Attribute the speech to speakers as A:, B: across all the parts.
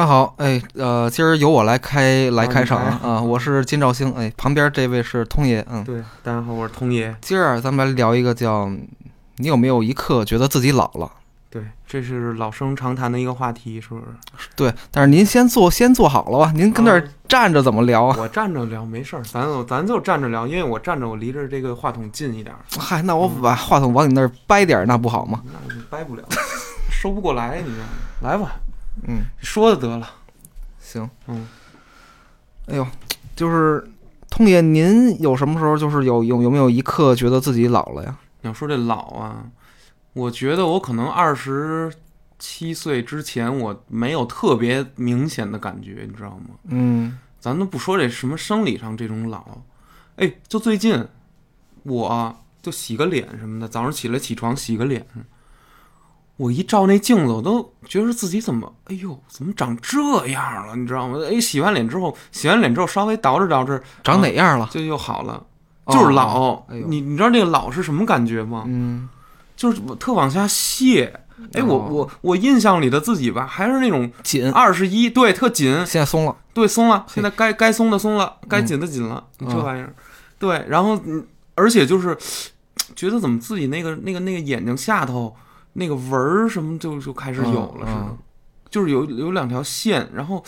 A: 大家好，哎，呃，今儿由我来开来开场
B: 啊
A: 我是金兆星，哎，旁边这位是通爷，嗯，
B: 对，大家好，我是通爷。
A: 今儿啊咱们来聊一个叫你有没有一刻觉得自己老了？
B: 对，这是老生常谈的一个话题，是不是？
A: 对，但是您先坐先坐好了吧，您跟那儿
B: 嗯
A: 站着怎么聊啊？
B: 我站着聊没事儿，咱就咱就站着聊，因为我站着我离着这个话筒近一点儿，
A: 嗨，那我把话筒往你那儿掰点儿，那不好吗？
B: 那就掰不了，收不过来，你知道吗？来吧，
A: 嗯，
B: 说的得了，
A: 行，
B: 嗯，
A: 哎呦，就是通爷，您有什么时候就是有有有没有一刻觉得自己老了呀？
B: 你要说这老啊，我觉得我可能二十七岁之前我没有特别明显的感觉，你知道吗？
A: 嗯，
B: 咱都不说这什么生理上这种老，哎，就最近我就洗个脸什么的，早上起来起床洗个脸，我一照那镜子，我都觉得自己怎么，哎呦，怎么长这样了？你知道吗？哎，洗完脸之后，洗完脸之后稍微捯饬捯饬，
A: 长哪样了？
B: 就又好了，
A: 哦
B: 就是老。
A: 哎
B: 你你知道那个老是什么感觉吗？
A: 嗯，
B: 就是我特往下卸。哎，我
A: 哦
B: 我我印象里的自己吧，还是那种
A: 紧，
B: 二十一，对，特紧，
A: 现在松了。
B: 对，松了，现在该该松的松了，该
A: 嗯
B: 紧的紧了，你这
A: 嗯
B: 玩意儿，对，然后嗯，而且就是觉得怎么自己那个那个那个眼睛下头那个纹儿什么就就开始有了是吗，
A: 嗯嗯
B: 就是有有两条线，然后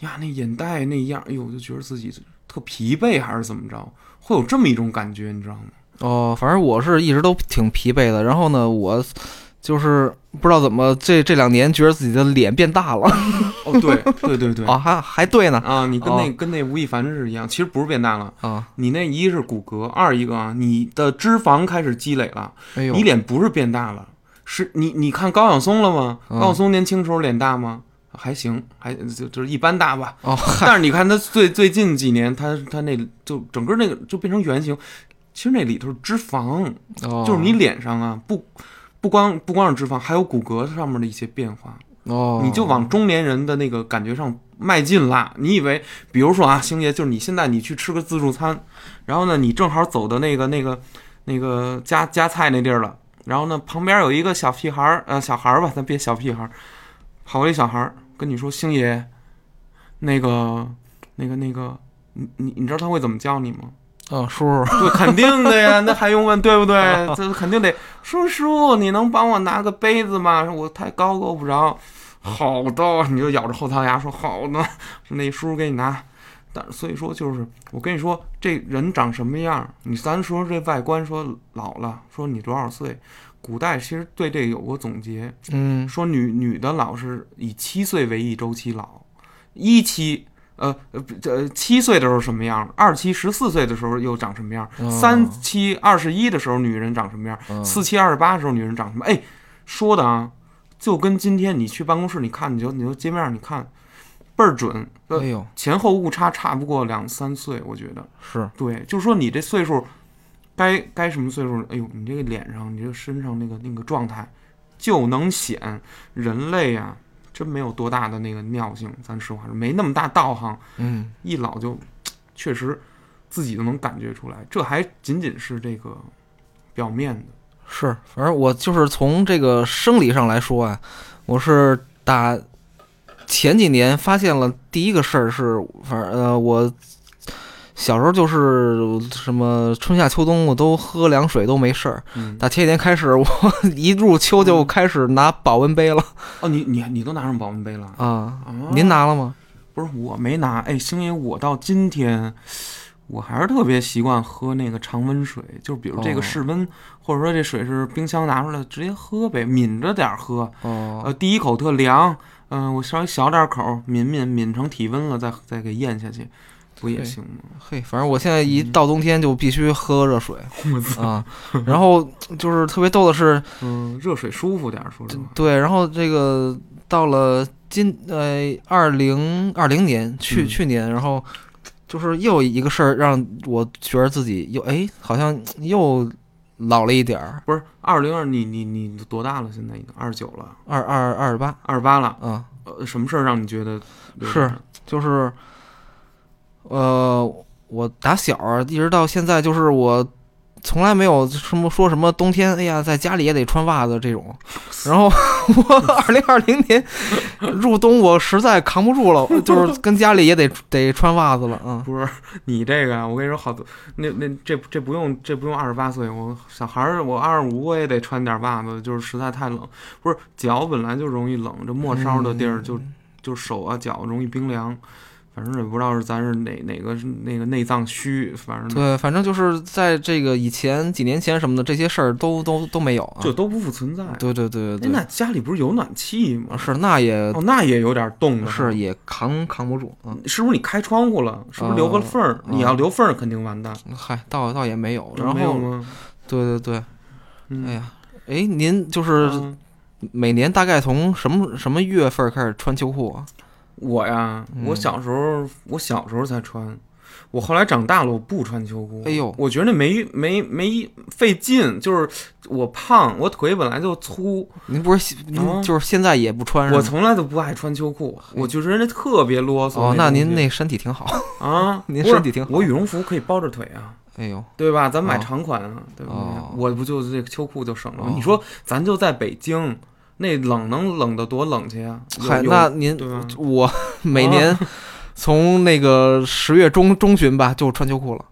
B: 呀那眼袋那样，哎呦，我就觉得自己特疲惫还是怎么着，会有这么一种感觉，你知道吗？
A: 哦，反正我是一直都挺疲惫的。然后呢，我就是不知道怎么这这两年觉得自己的脸变大了
B: 哦，对对对对。
A: 啊，还还对呢
B: 啊，你跟那、
A: 哦
B: 跟那吴亦凡是一样，其实不是变大了，
A: 啊，
B: 你那一是骨骼，二一个啊，你的脂肪开始积累了，
A: 哎呦，
B: 你脸不是变大了，是你你看高晓松了吗？
A: 嗯
B: 高晓松年轻时候脸大吗？还行，还就就是一般大吧。
A: 哦，
B: 但是你看他最最近几年，他他那就整个那个就变成圆形，其实那里头是脂肪，
A: 哦
B: 就是你脸上啊不不光不光是脂肪，还有骨骼上面的一些变化，
A: 哦，
B: 你就往中年人的那个感觉上迈进啦。你以为，比如说啊，星爷，就是你现在你去吃个自助餐，然后呢，你正好走到那个那个那个夹夹菜那地儿了，然后呢，旁边有一个小屁孩儿，呃，小孩儿吧，咱别小屁孩儿，跑过来一小孩儿跟你说，星爷，那个那个那个，你你你知道他会怎么叫你吗？
A: 哦，叔叔，
B: 对，肯定的呀，那还用问对不对？这肯定得叔叔，你能帮我拿个杯子吗？我太高够不着。好的，你就咬着后槽牙说好的，那叔叔给你拿。但所以说就是，我跟你说，这人长什么样，你咱说这外观说老了，说你多少岁，古代其实对这个有过总结，
A: 嗯，
B: 说女女的老是以七岁为一周期老，一期呃呃不这七岁的时候什么样，二期十四岁的时候又长什么样，
A: 哦
B: 三期二十一的时候女人长什么样，
A: 嗯
B: 四期二十八的时候女人长什么？哎，说的啊，就跟今天你去办公室你看，你就你就街面上你看，倍儿准，呃
A: 哎呦，
B: 前后误差差不过两三岁，我觉得。
A: 是，
B: 对，就是说你这岁数，该该什么岁数？哎呦，你这个脸上，你这个身上那个那个状态，就能显人类啊，真没有多大的那个尿性。咱实话说，没那么大道行，
A: 嗯，
B: 一老就 确实自己都能感觉出来。这还仅仅是这个表面的。
A: 是，反正我就是从这个生理上来说啊，我是打前几年发现了第一个事儿是，反正呃我。小时候就是什么春夏秋冬我都喝凉水都没事儿，
B: 嗯，
A: 打前几年开始，我一入秋就开始拿保温杯了
B: 哦，你你你都拿上保温杯了？
A: 啊！
B: 啊
A: 您拿了吗？
B: 不是我没拿，哎，星爷，我到今天我还是特别习惯喝那个常温水，就是比如这
A: 哦
B: 个室温，或者说这水是冰箱拿出来直接喝呗，抿着点儿喝。
A: 哦，
B: 呃，第一口特凉，嗯、我稍微小点口儿抿抿，抿成体温了再再给咽下去，不也行吗？
A: 嘿，反正我现在一到冬天就必须喝热水 啊，然后就是特别逗的是，
B: 嗯，热水舒服点儿，说实话。
A: 对，然后这个到了今呃二零二零年去、
B: 嗯
A: 去年，然后就是又一个事儿让我觉得自己又哎好像又老了一点儿，
B: 不是二零二，你你你多大了？现在已经二十九了，
A: 二二二十八
B: 二十八了。
A: 嗯，
B: 呃，什么事儿让你觉得
A: 是就是呃我打小一直到现在，就是我从来没有什么说什么冬天，哎呀，在家里也得穿袜子这种。然后我二零二零年入冬，我实在扛不住了，就是跟家里也得得穿袜子了。嗯，
B: 不是你这个啊，我跟你说，好多那那这这不用这不用二十八岁，我小孩儿我二十五我也得穿点袜子，就是实在太冷。不是脚本来就容易冷，这末梢的地儿就就手啊脚容易冰凉。反正也不知道是咱是哪哪个是那个内脏虚，反正
A: 对，反正就是在这个以前几年前什么的这些事儿都都都没有啊，
B: 就都不复存在。
A: 对对对对对，
B: 那家里不是有暖气吗？
A: 是，那也
B: 哦，那也有点冻，
A: 是也扛扛不住。嗯，
B: 是不是你开窗户了？是不是留个缝儿？你要留缝儿，肯定完蛋。
A: 嗨，倒倒也没有，然后？对对对，
B: 嗯
A: 哎呀，哎，您就是
B: 嗯
A: 每年大概从什么什么月份开始穿秋裤啊？
B: 我呀，
A: 嗯
B: 我小时候，我小时候才穿，我后来长大了，我不穿秋裤。
A: 哎呦
B: 我觉得那没没没费劲，就是我胖，我腿本来就粗，
A: 您不是您
B: 啊
A: 就是现在也不穿？
B: 我从来都不爱穿秋裤，我就觉得那特别啰嗦。
A: 哦，那您
B: 那
A: 身体挺好。
B: 啊，
A: 您身体挺好
B: 我羽绒服可以包着腿啊。
A: 哎呦，
B: 对吧？咱买
A: 哦
B: 长款啊，对不对？
A: 哦
B: 我不就这个秋裤就省了你说咱就在北京，那冷能冷得多冷去啊？
A: 嗨，那您？我 每年从那个十月中中旬吧就穿秋裤了，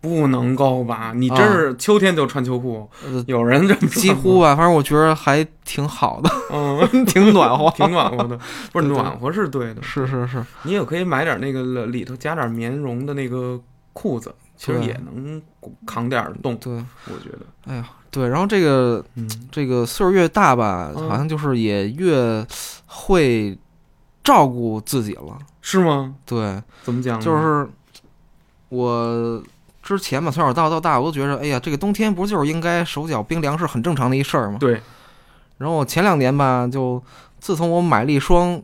B: 不能够吧？你真是秋天就穿秋裤？
A: 呃，
B: 有人这么说
A: 几乎吧，反正我觉得还挺好的，
B: 嗯，
A: 挺暖和。
B: 挺暖和的。不是暖和是对的，
A: 是是是，
B: 你也可以买点那个里头加点棉绒的那个裤子，其实也能扛点冻。
A: 对，
B: 我觉得，
A: 哎呀，对，然后这个
B: 嗯，
A: 这个岁数越大吧，
B: 嗯
A: 好像就是也越会照顾自己了。
B: 是吗？
A: 对，
B: 怎么讲？
A: 就是我之前吧，从小到到大，我都觉得，哎呀，这个冬天不就是应该手脚冰凉是很正常的一事儿吗？
B: 对，
A: 然后我前两年吧，就自从我买了一双，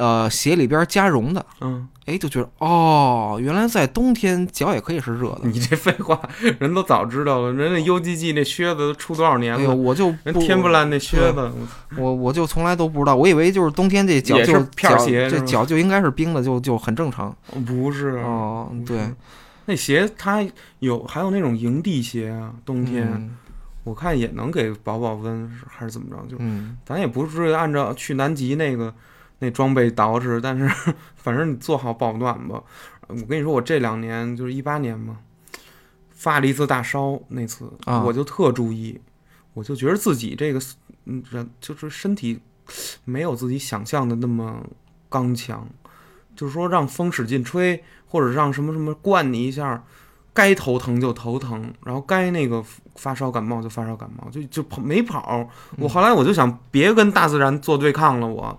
A: 呃，鞋里边加绒的，
B: 嗯，
A: 哎，就觉得哦，原来在冬天脚也可以是热的。
B: 你这废话，人都早知道了。人家 UGG 那靴子都出多少年了？
A: 我就
B: 人天不烂那靴子，
A: 我我就从来都不知道，我以为就是冬天这脚就是
B: 片儿
A: 脚
B: 鞋是
A: 这脚就应该是冰的，就就很正常。
B: 不是
A: 哦，对，
B: 那鞋它有还有那种营地鞋啊，冬天、
A: 嗯
B: 我看也能给保保温，还是怎么着？就
A: 嗯，
B: 咱也不是按照去南极那个那装备捯饬，但是反正你做好保暖吧。我跟你说，我这两年就是一八年嘛，发了一次大烧，那次、
A: 啊
B: 我就特注意，我就觉得自己这个嗯人就是身体没有自己想象的那么刚强，就是说让风使劲吹，或者让什么什么灌你一下。该头疼就头疼，然后该那个发烧感冒就发烧感冒，就就跑没跑。我后来我就想，别跟大自然做对抗了，我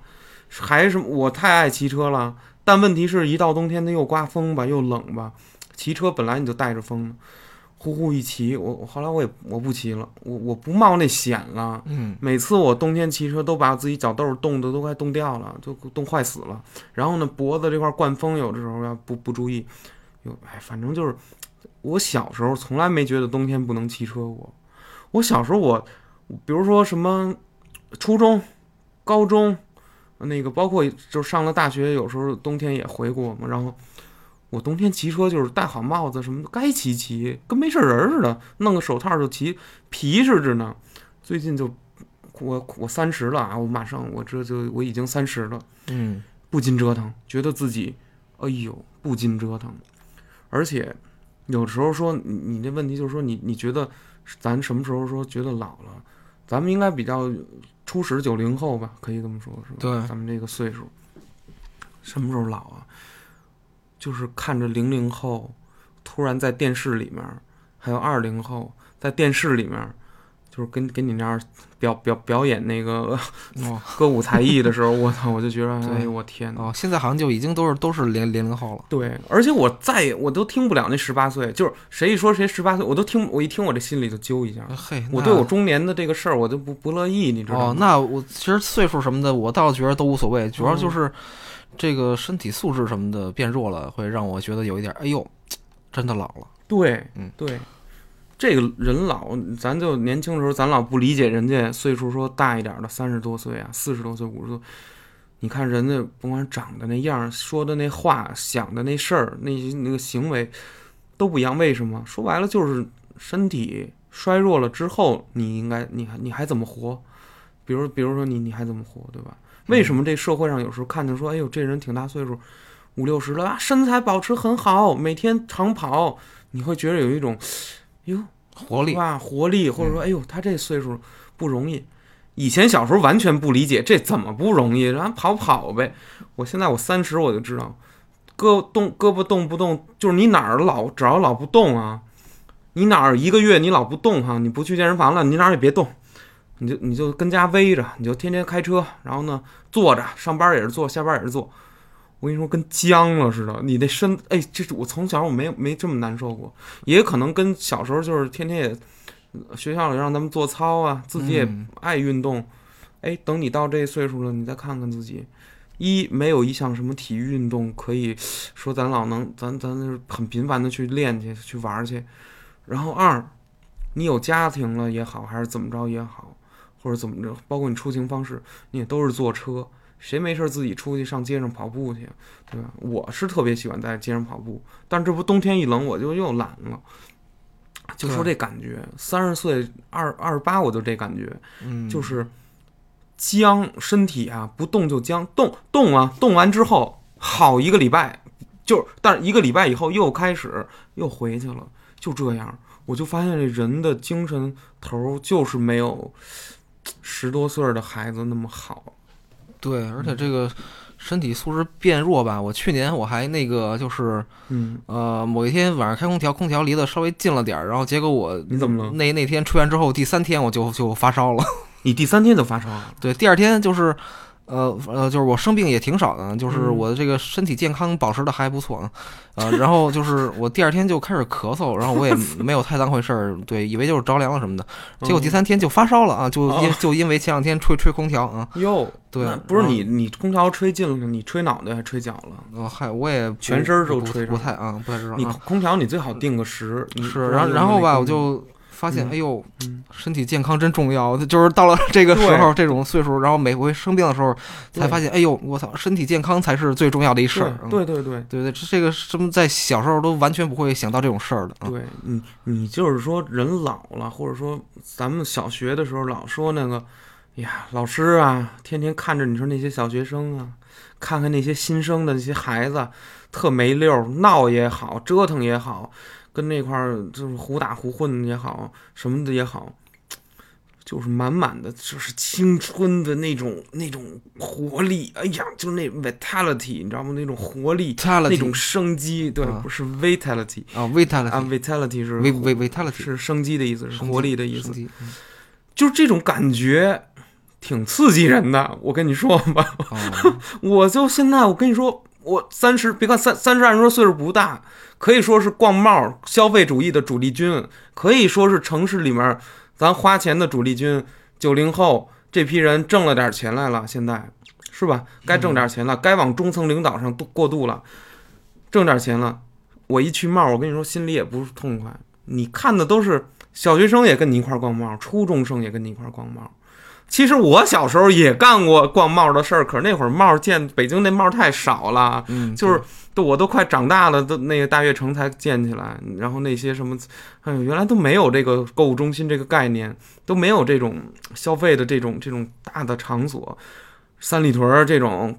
B: 还是我太爱骑车了。但问题是一到冬天，它又刮风吧，又冷吧。骑车本来你就带着风，呼呼一骑，我我后来我也我不骑了，我我不冒那险了。
A: 嗯，
B: 每次我冬天骑车都把自己脚豆儿冻得都快冻掉了，就冻坏死了。然后呢，脖子这块儿灌风，有的时候要不不注意，有哎，反正就是我小时候从来没觉得冬天不能骑车过。我小时候我，比如说什么初中、高中，那个包括就上了大学，有时候冬天也回国嘛。然后我冬天骑车就是戴好帽子什么的，该骑骑，跟没事人儿似的，弄个手套就骑，皮实着呢。最近就我我三十了啊，我马上我这就我已经三十了，
A: 嗯，
B: 不禁折腾，觉得自己哎呦不禁折腾，而且有时候说你你那问题就是说你你觉得咱什么时候说觉得老了？咱们应该比较初始九零后吧，可以这么说，是吧？
A: 对
B: 咱们这个岁数，什么时候老啊？就是看着零零后突然在电视里面，还有二零后在电视里面，就是跟跟你那儿表表表演那个
A: 哦
B: 歌舞才艺的时候，我操，我就觉得，
A: 对
B: 哎呦我天哪！
A: 哦，现在好像就已经都是都是零零零后了。
B: 对，而且我再也我都听不了那十八岁，就是谁一说谁十八岁，我都听，我一听我这心里就揪一下。
A: 嘿，
B: 我对我中年的这个事儿，我就不不乐意，你知道吗？
A: 哦，那我其实岁数什么的，我倒觉得都无所谓，主要就是这个身体素质什么的变弱了，会让我觉得有一点，哎呦，真的老了。
B: 对，
A: 嗯
B: 对，这个人老，咱就年轻的时候，咱老不理解人家岁数说大一点的，三十多岁啊，四十多岁、五十多，你看人家甭管长得那样，说的那话，想的那事儿，那些那个行为都不一样，为什么？说白了就是身体衰弱了之后，你应该你还你还怎么活？比如比如说你你还怎么活，对吧？为什么这社会上有时候看见说，哎呦这人挺大岁数，五六十了啊，身材保持很好，每天长跑，你会觉得有一种，哟
A: 活力，
B: 哇活力，或者说哎呦他这岁数不容易。以前小时候完全不理解这怎么不容易，然后跑跑呗。我现在我三十我就知道，胳膊动胳膊动不动，就是你哪儿老只要老不动啊，你哪儿一个月你老不动哈，你不去健身房了，你哪儿也别动，你就你就跟家偎着，你就天天开车，然后呢坐着上班也是坐，下班也是坐。我跟你说，跟僵了似的，你那身哎，这是我从小我没有没这么难受过，也可能跟小时候就是天天也学校里让咱们做操啊，自己也
A: 嗯
B: 爱运动。哎，等你到这岁数了，你再看看自己，一没有一项什么体育运动可以说咱老能咱咱就是很频繁的去练去去玩儿去，然后二，你有家庭了也好，还是怎么着也好，或者怎么着，包括你出行方式，你也都是坐车，谁没事自己出去上街上跑步去，对吧？我是特别喜欢在街上跑步，但这不冬天一冷我就又懒了。就说这感觉，三十岁二二十八我就这感觉，
A: 嗯，
B: 就是僵，身体啊不动就僵，动动啊，动完之后好一个礼拜，就但是一个礼拜以后又开始又回去了，就这样，我就发现这人的精神头儿就是没有十多岁的孩子那么好。
A: 对，而且这个身体素质变弱吧，我去年我还那个就是
B: 嗯，
A: 呃某一天晚上开空调，空调离得稍微近了点儿，然后结果我
B: 你怎么了？
A: 那那天出院之后，第三天我就就发烧了。
B: 你第三天就发烧了？
A: 对，第二天就是，呃呃，就是我生病也挺少的，就是我的这个身体健康保持的还不错啊，呃，然后就是我第二天就开始咳嗽，然后我也 没有太当回事儿，对，以为就是着凉了什么的，结果第三天就发烧了啊，就因
B: 哦
A: 就因为前两天吹吹空调啊，
B: 哟，
A: 对
B: 不是你你空调吹进了，你吹脑袋还吹脚了？
A: 呃，嗨，我也
B: 全身都吹上
A: 不太啊，不太知道
B: 你
A: 啊，
B: 空调你最好定个时，
A: 是，然后然后吧，我就发现，
B: 嗯
A: 哎呦
B: 嗯，
A: 身体健康真重要。就是到了这个时候，这种岁数，然后每回生病的时候，才发现，哎呦，我操，身体健康才是最重要的一事儿。嗯
B: 对对对
A: 对对，这这个什么，在小时候都完全不会想到这种事儿的。啊
B: 对，你你就是说人老了，或者说咱们小学的时候老说那个，哎呀，老师啊，天天看着你说那些小学生啊，看看那些新生的那些孩子，特没溜儿，闹也好，折腾也好，跟那块儿就是胡打胡混也好，什么的也好。就是满满的，就是青春的那种那种活力，哎呀，就那 vitality，你知道吗？那种活力，那
A: vitality
B: 种生机，对，
A: 啊。
B: 不是 vitality，
A: 啊
B: 啊，vitality，，vitality 是
A: vitality
B: 是生机的意思，是活力的意思就是这种感觉挺刺激人的。我跟你说吧，
A: 哦，
B: 我就现在我跟你说，我三十，别看三三十，按说岁数不大，可以说是逛帽消费主义的主力军，可以说是城市里面咱花钱的主力军。九零后这批人挣了点钱来了，现在是吧？该挣点钱了，该往中层领导上度过渡了，挣点钱了。我一去帽，我跟你说，心里也不痛快。你看的都是小学生也跟你一块逛帽，初中生也跟你一块逛帽。其实我小时候也干过逛帽的事儿，可是那会儿帽见北京那帽太少了，
A: 嗯，
B: 就是都我都快长大了，都那个大悦城才建起来，然后那些什么，哎呦，原来都没有这个购物中心这个概念，都没有这种消费的这种这种大的场所，三里屯儿这种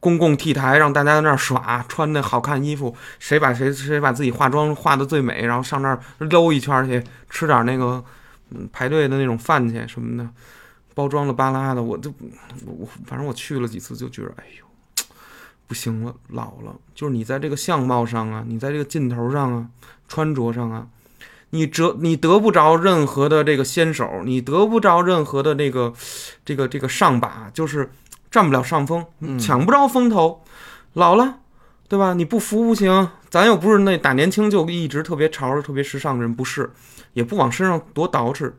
B: 公共 T 台让大家在那儿耍，穿的好看衣服，谁把谁谁把自己化妆化的最美，然后上那儿溜一圈去，吃点那个嗯排队的那种饭去什么的，包装了巴拉的，我就我我反正我去了几次就觉得，哎呦。不行了，老了，就是你在这个相貌上啊，你在这个劲头上啊，穿着上啊，你折你得不着任何的这个先手，你得不着任何的这个这个这个上把，就是占不了上风，
A: 嗯
B: 抢不着风头。老了，对吧？你不服不行，咱又不是那打年轻就一直特别潮、特别时尚的人，不是，也不往身上多捯饬。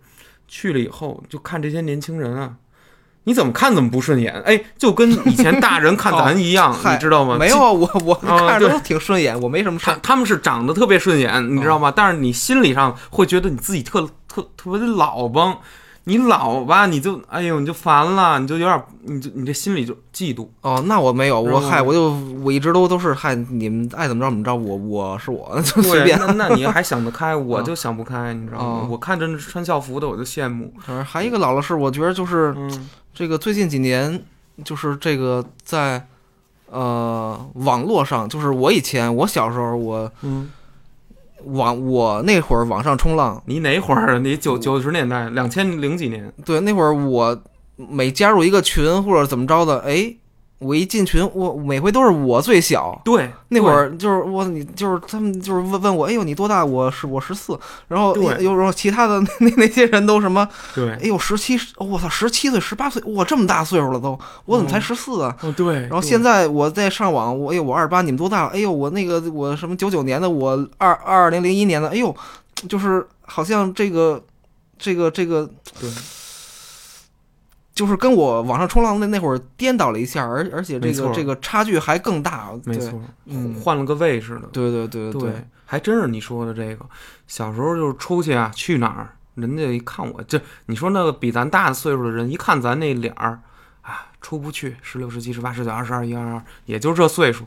B: 去了以后，就看这些年轻人啊，你怎么看怎么不顺眼，哎，就跟以前大人看 咱一样，
A: 嗨
B: 你知道吗？
A: 没有啊，我我看着都挺顺眼，我没什么事。
B: 他他们是长得特别顺眼，你知道吗？但是你心理上会觉得你自己特特特别的老帮，你老吧，你就哎呦，你就烦了，你就有点，你就你这心里就嫉妒。
A: 哦，那我没有，我嗨，我就我一直都都是嗨，你们爱怎么着怎么着，我我是我，就随
B: 对，
A: 便。
B: 那那你还想得开，我就想不开，你知道吗
A: 哦？
B: 我看着穿校服的我就羡慕。
A: 还有一个老了是，我觉得就是
B: 嗯
A: 这个最近几年，就是这个在呃网络上，就是我以前我小时候我
B: 嗯，
A: 网我那会儿网上冲浪，
B: 你哪会儿啊？你九九十年代，两千零几年？
A: 对，那会儿我每加入一个群或者怎么着的，哎，我一进群，我每回都是我最小。
B: 对，
A: 那会儿就是我，你就是他们就是问问我，哎呦你多大？我是我十四，然后
B: 对
A: 哎呦然后其他的 那那些人都什么，
B: 对
A: 哎呦十七，我操十七岁十八岁，我这么大岁数了都，我怎么才
B: 嗯
A: 十四啊？
B: 哦对。
A: 然后现在我在上网，我哎呦我二十八，你们多大了？哎呦我那个我什么九九年的，我二二零零一年的，哎呦，就是好像这个这个这个
B: 对
A: 就是跟我网上冲浪那那会儿颠倒了一下，而而且这个这个差距还更大。
B: 没错，
A: 嗯
B: 换了个位置的。
A: 对对对
B: 对，还真是你说的这个。小时候就是出去啊，去哪儿，人家一看我，这你说那个比咱大的岁数的人，一看咱那脸儿啊，出不去，十六、十七、十八、十九、二十二、一二二，也就这岁数。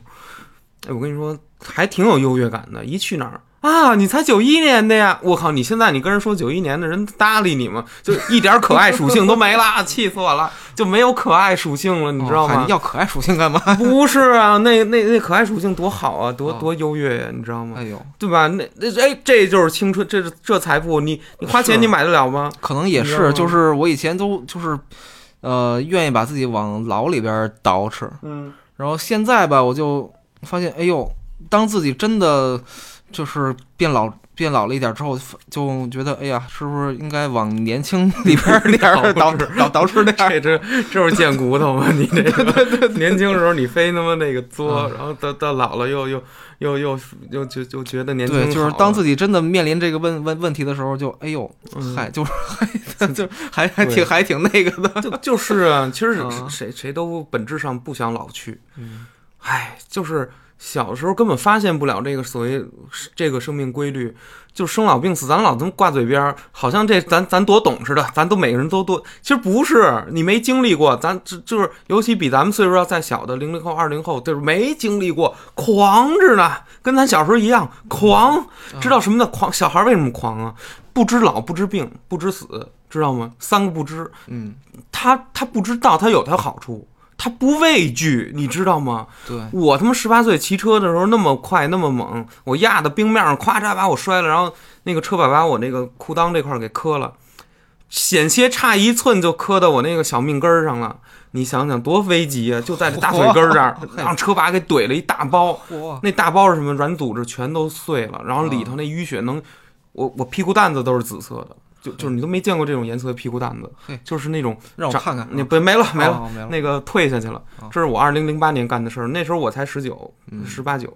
B: 哎，我跟你说，还挺有优越感的。一去哪儿啊，你才九一年的呀！我靠，你现在你跟人说九一年的人搭理你吗？就一点可爱属性都没了，气死我了，就没有可爱属性了，你知道吗？
A: 哦要可爱属性干嘛？
B: 不是啊，那那那可爱属性多好啊，多
A: 哦
B: 多优越呀、你知道吗？
A: 哎呦，
B: 对吧？那那哎，这就是青春，这是这财富，你你花钱你买得了吗？
A: 可能也是，就是我以前都就是呃愿意把自己往牢里边捯饬，
B: 嗯，
A: 然后现在吧，我就发现，哎呦，当自己真的就是变老变老了一点之后，就觉得，哎呀，是不是应该往年轻里边儿点儿捯捯捯饬点儿？
B: 这这这是贱骨头吗？你这个年轻时候你非他妈那个作，
A: 嗯
B: 然后到到老了又又又又又就就觉得年轻
A: 对，就是当自己真的面临这个问问问题的时候，就，哎呦，
B: 嗯
A: 嗨，就是还就还还挺还挺那个的。
B: 就就是啊，其实
A: 嗯
B: 谁谁都本质上不想老去，
A: 嗯
B: 唉，就是小时候根本发现不了这个所谓这个生命规律，就是生老病死，咱老这么挂嘴边儿，好像这咱咱多懂似的，咱都每个人都多，其实不是，你没经历过，咱就就是尤其比咱们岁数要再小的零零后、二零后，就是没经历过，狂着呢，跟咱小时候一样狂，知道什么叫狂？小孩为什么狂啊？不知老，不知病，不知死，知道吗？三个不知，
A: 嗯，
B: 他他不知道，他有他好处，他不畏惧，你知道吗？
A: 对，
B: 我他妈十八岁骑车的时候那么快那么猛，我压到冰面上，咵嚓把我摔了，然后那个车把把我那个裤裆这块儿给磕了，险些差一寸就磕到我那个小命根儿上了。你想想多危急啊！就在这大腿根儿这儿，让车把给怼了一大包。
A: 嚯，
B: 那大包是什么？软组织全都碎了，然后里头那淤血能，我我屁股蛋子都是紫色的，就就是你都没见过这种颜色的屁股蛋子，就是那种长
A: 让我看看，
B: 你不没了没了，
A: 哦没了，
B: 那个退下去了
A: 哦。
B: 这是我二零零八年干的事儿，那时候我才十九、
A: 嗯
B: 十八九，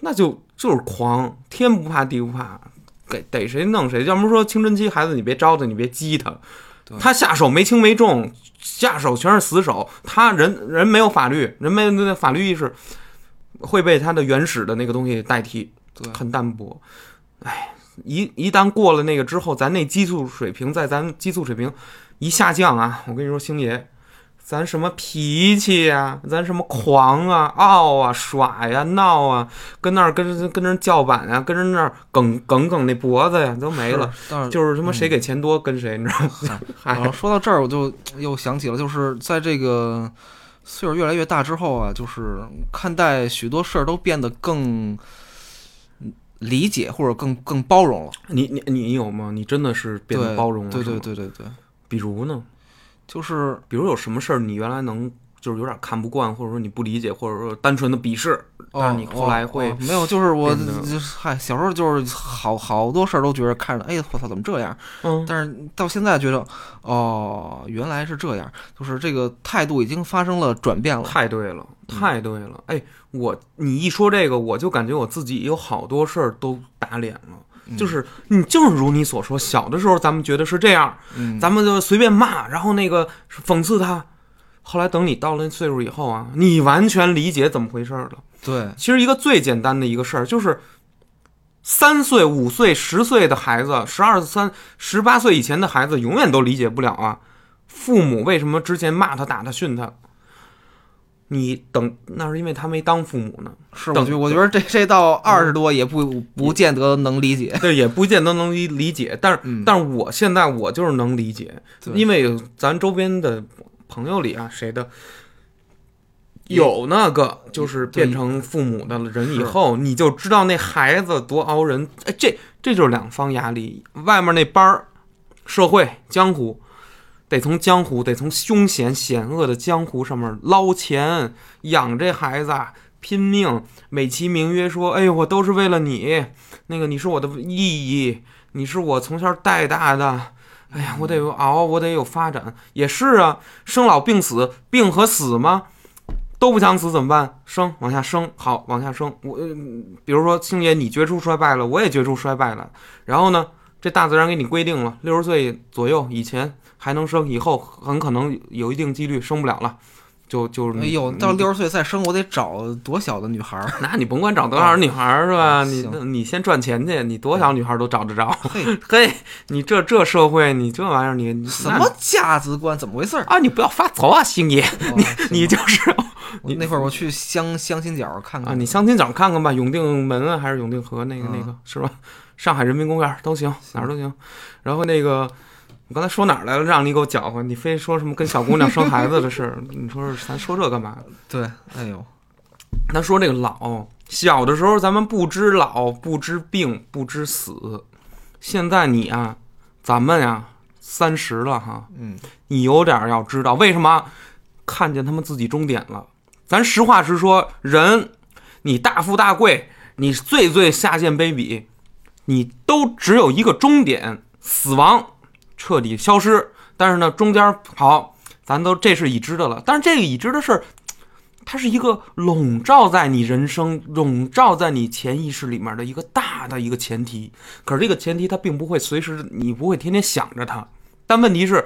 B: 那就就是狂，天不怕地不怕，给逮谁弄谁。要不说青春期孩子，你别招他，你别激他，他下手没轻没重，下手全是死手。他人人没有法律，人没有那法律意识，会被他的原始的那个东西代替。很淡薄。哎，一一旦过了那个之后，咱那激素水平在咱激素水平一下降啊，我跟你说，星爷，咱什么脾气呀、咱什么狂啊、傲啊、耍呀、闹啊，跟那儿跟跟跟人叫板啊，跟人那儿梗梗梗那脖子呀，都没了。
A: 是，
B: 就是他妈谁给钱多跟谁，你知道吗？
A: 然后，说到这儿，我就又想起了，就是在这个岁数越来越大之后啊，就是看待许多事儿都变得更理解或者更更包容了。
B: 你你你有吗？你真的是变得，包容了？
A: 对对。对对对，
B: 比如呢？
A: 就是
B: 比如有什么事儿你原来能就是有点看不惯，或者说你不理解，或者说单纯的鄙视，但是你后来会
A: 哦哦没有，就是我就是嗨，小时候就是好好多事儿都觉得看着，哎呀，我操，怎么这样？
B: 嗯，
A: 但是到现在觉得，哦，原来是这样，就是这个态度已经发生了转变了。
B: 太对了，太对了。哎，我你一说这个，我就感觉我自己有好多事儿都打脸了。
A: 嗯
B: 就是你就是如你所说，小的时候咱们觉得是这样，
A: 嗯，
B: 咱们就随便骂，然后那个讽刺他。后来等你到了那岁数以后啊，你完全理解怎么回事儿了。
A: 对，
B: 其实一个最简单的一个事儿就是，三岁、五岁、十岁的孩子，十二三、十八岁以前的孩子，永远都理解不了啊，父母为什么之前骂他、打他、训他。你等，那是因为他没当父母呢。
A: 是，我
B: 等
A: 觉得我觉得这这到二十多也不不见得能理解。
B: 对也不见得能理理解，但是、
A: 嗯
B: 但是我现在我就是能理解，因为咱周边的朋友里啊，谁的有那个就是变成父母的人以后，你就知道那孩子多熬人。哎，这这就是两方压力，外面那班儿，社会江湖。得从江湖，得从凶险险恶的江湖上面捞钱，养这孩子，拼命，美其名曰说：“哎呦，我都是为了你，那个你是我的意义，你是我从小带大的。哎呀，我得熬，我得有发展。也是啊，生老病死，病和死吗？都不想死怎么办？生，往下生，好，往下生。我，比如说星爷，你绝处衰败了，我也绝处衰败了。然后呢，这大自然给你规定了，六十岁左右以前还能生，以后很可能有一定几率生不了了。就就
A: 哎呦，到六十岁再生，我得找多小的女孩儿？
B: 那你甭管找多少女孩儿是吧？
A: 哦
B: 你你先赚钱去，你多小女孩儿都找得着。
A: 嘿，
B: 嘿，你这这社会，你这玩意儿，你你
A: 什么价值观？怎么回事儿？
B: 啊？你不要发愁啊，星爷，
A: 你
B: 你就是
A: 你那会儿我去相相亲角看看
B: 啊，你相亲角看看吧，永定门啊，还是永定河那个、
A: 嗯
B: 那个是吧？上海人民公园都行，哪儿都行。然后那个，我刚才说哪儿来了？让你给我搅和，你非说什么跟小姑娘生孩子的事儿？你说是咱说这干嘛？
A: 对，哎呦，
B: 咱说这个老，小的时候咱们不知老，不知病，不知死。现在你啊，咱们呀、三十了哈，
A: 嗯，
B: 你有点儿要知道为什么看见他们自己终点了。咱实话实说，人你大富大贵，你最最下贱卑鄙，你都只有一个终点，死亡，彻底消失。但是呢，中间好，咱都这是已知的了。但是这个已知的事儿，它是一个笼罩在你人生、笼罩在你潜意识里面的一个大的一个前提。可是这个前提它并不会随时，你不会天天想着它。但问题是，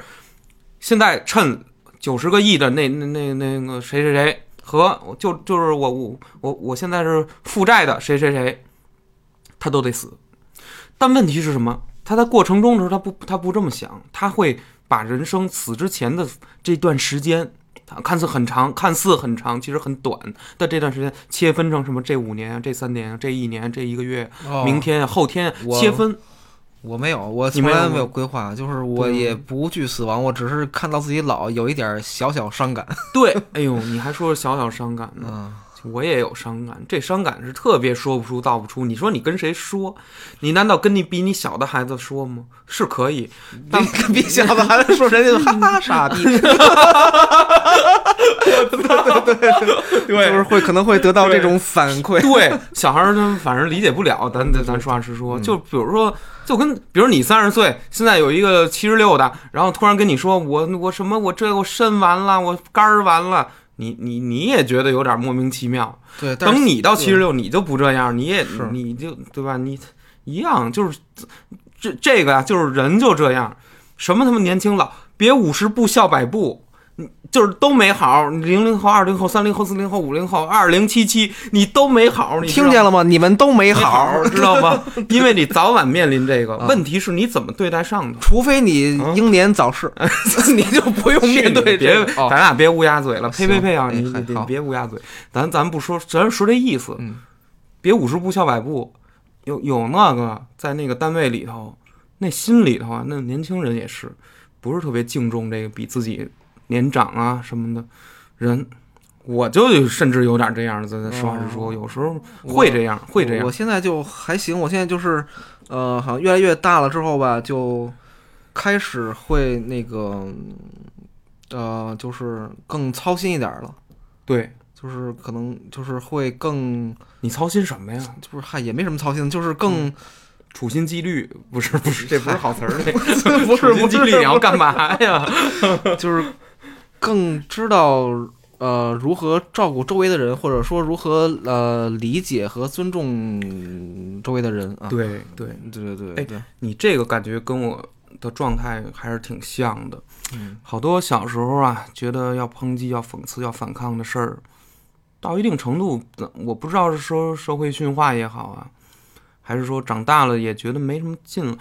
B: 现在趁九十个亿的那那那那个谁谁谁和就就是我我我我现在是负债的谁谁谁，他都得死。但问题是什么？他在过程中的时候，他不他不这么想，他会把人生死之前的这段时间，啊看似很长，看似很长，其实很短的这段时间，切分成什么这五年啊、这三年啊、这一年、这一个月、
A: 哦
B: 明天啊、后天切分。
A: 我没有，我从来没有规划，就是我也不惧死亡，我只是看到自己老，有一点小小伤感。
B: 对，哎呦，你还说小小伤感呢？
A: 嗯，
B: 我也有伤感，这伤感是特别说不出道不出。你说你跟谁说？你难道跟你比你小的孩子说吗？是可以，
A: 比比小的孩子说人家哈哈傻逼，
B: 对
A: 就是会可能会得到这种反馈。
B: 对，小孩儿他们反正理解不了，咱咱咱实话实说，就比如说，就跟比如你三十岁，现在有一个七十六的，然后突然跟你说我我什么我这我肾完了，我肝儿完了，你你你也觉得有点莫名其妙。
A: 对，
B: 等你到七十六，你就不这样，你也你就对吧？你一样就是这这个呀，就是人就这样，什么他妈年轻老，别五十步笑百步。你就是都没好，零零后、二零后、三零后、四零后、五零后、二零七七，你都没好，你
A: 听见了吗？你们都没
B: 没
A: 好，
B: 知道吗？因为你早晚面临这个
A: 啊。
B: 问题，是你怎么对待上头，
A: 除非你英年早逝，你就不用面对
B: 别
A: 这
B: 咱俩别乌鸦嘴了，呸呸呸啊！你你别乌鸦嘴，咱咱不说，咱说这意思，
A: 嗯。
B: 别五十步笑百步。有有那个在那个单位里头，那心里头啊，那年轻人也是，不是特别敬重这个比自己年长啊什么的人。我就甚至有点这样的，咱咱实话实说，
A: 哦
B: 有时候会这样，会这样
A: 我。现在就还行，我现在就是，呃，好像越来越大了之后吧，就开始会那个，呃，就是更操心一点儿了，
B: 对
A: 就是可能就是会更，
B: 你操心什么呀？
A: 就是嗨也没什么操心，就是更、
B: 处心积虑，不是不是，这不是好词儿，这
A: 不是
B: 处心积虑，你要干嘛呀？
A: 就是更知道呃如何照顾周围的人，或者说如何呃理解和尊重周围的人啊。
B: 对对，
A: 对对对
B: 哎，你这个感觉跟我的状态还是挺像的。
A: 嗯
B: 好多小时候啊，觉得要抨击、要讽刺、要反抗的事儿，到一定程度，我不知道是说社会驯化也好啊，还是说长大了也觉得没什么劲了？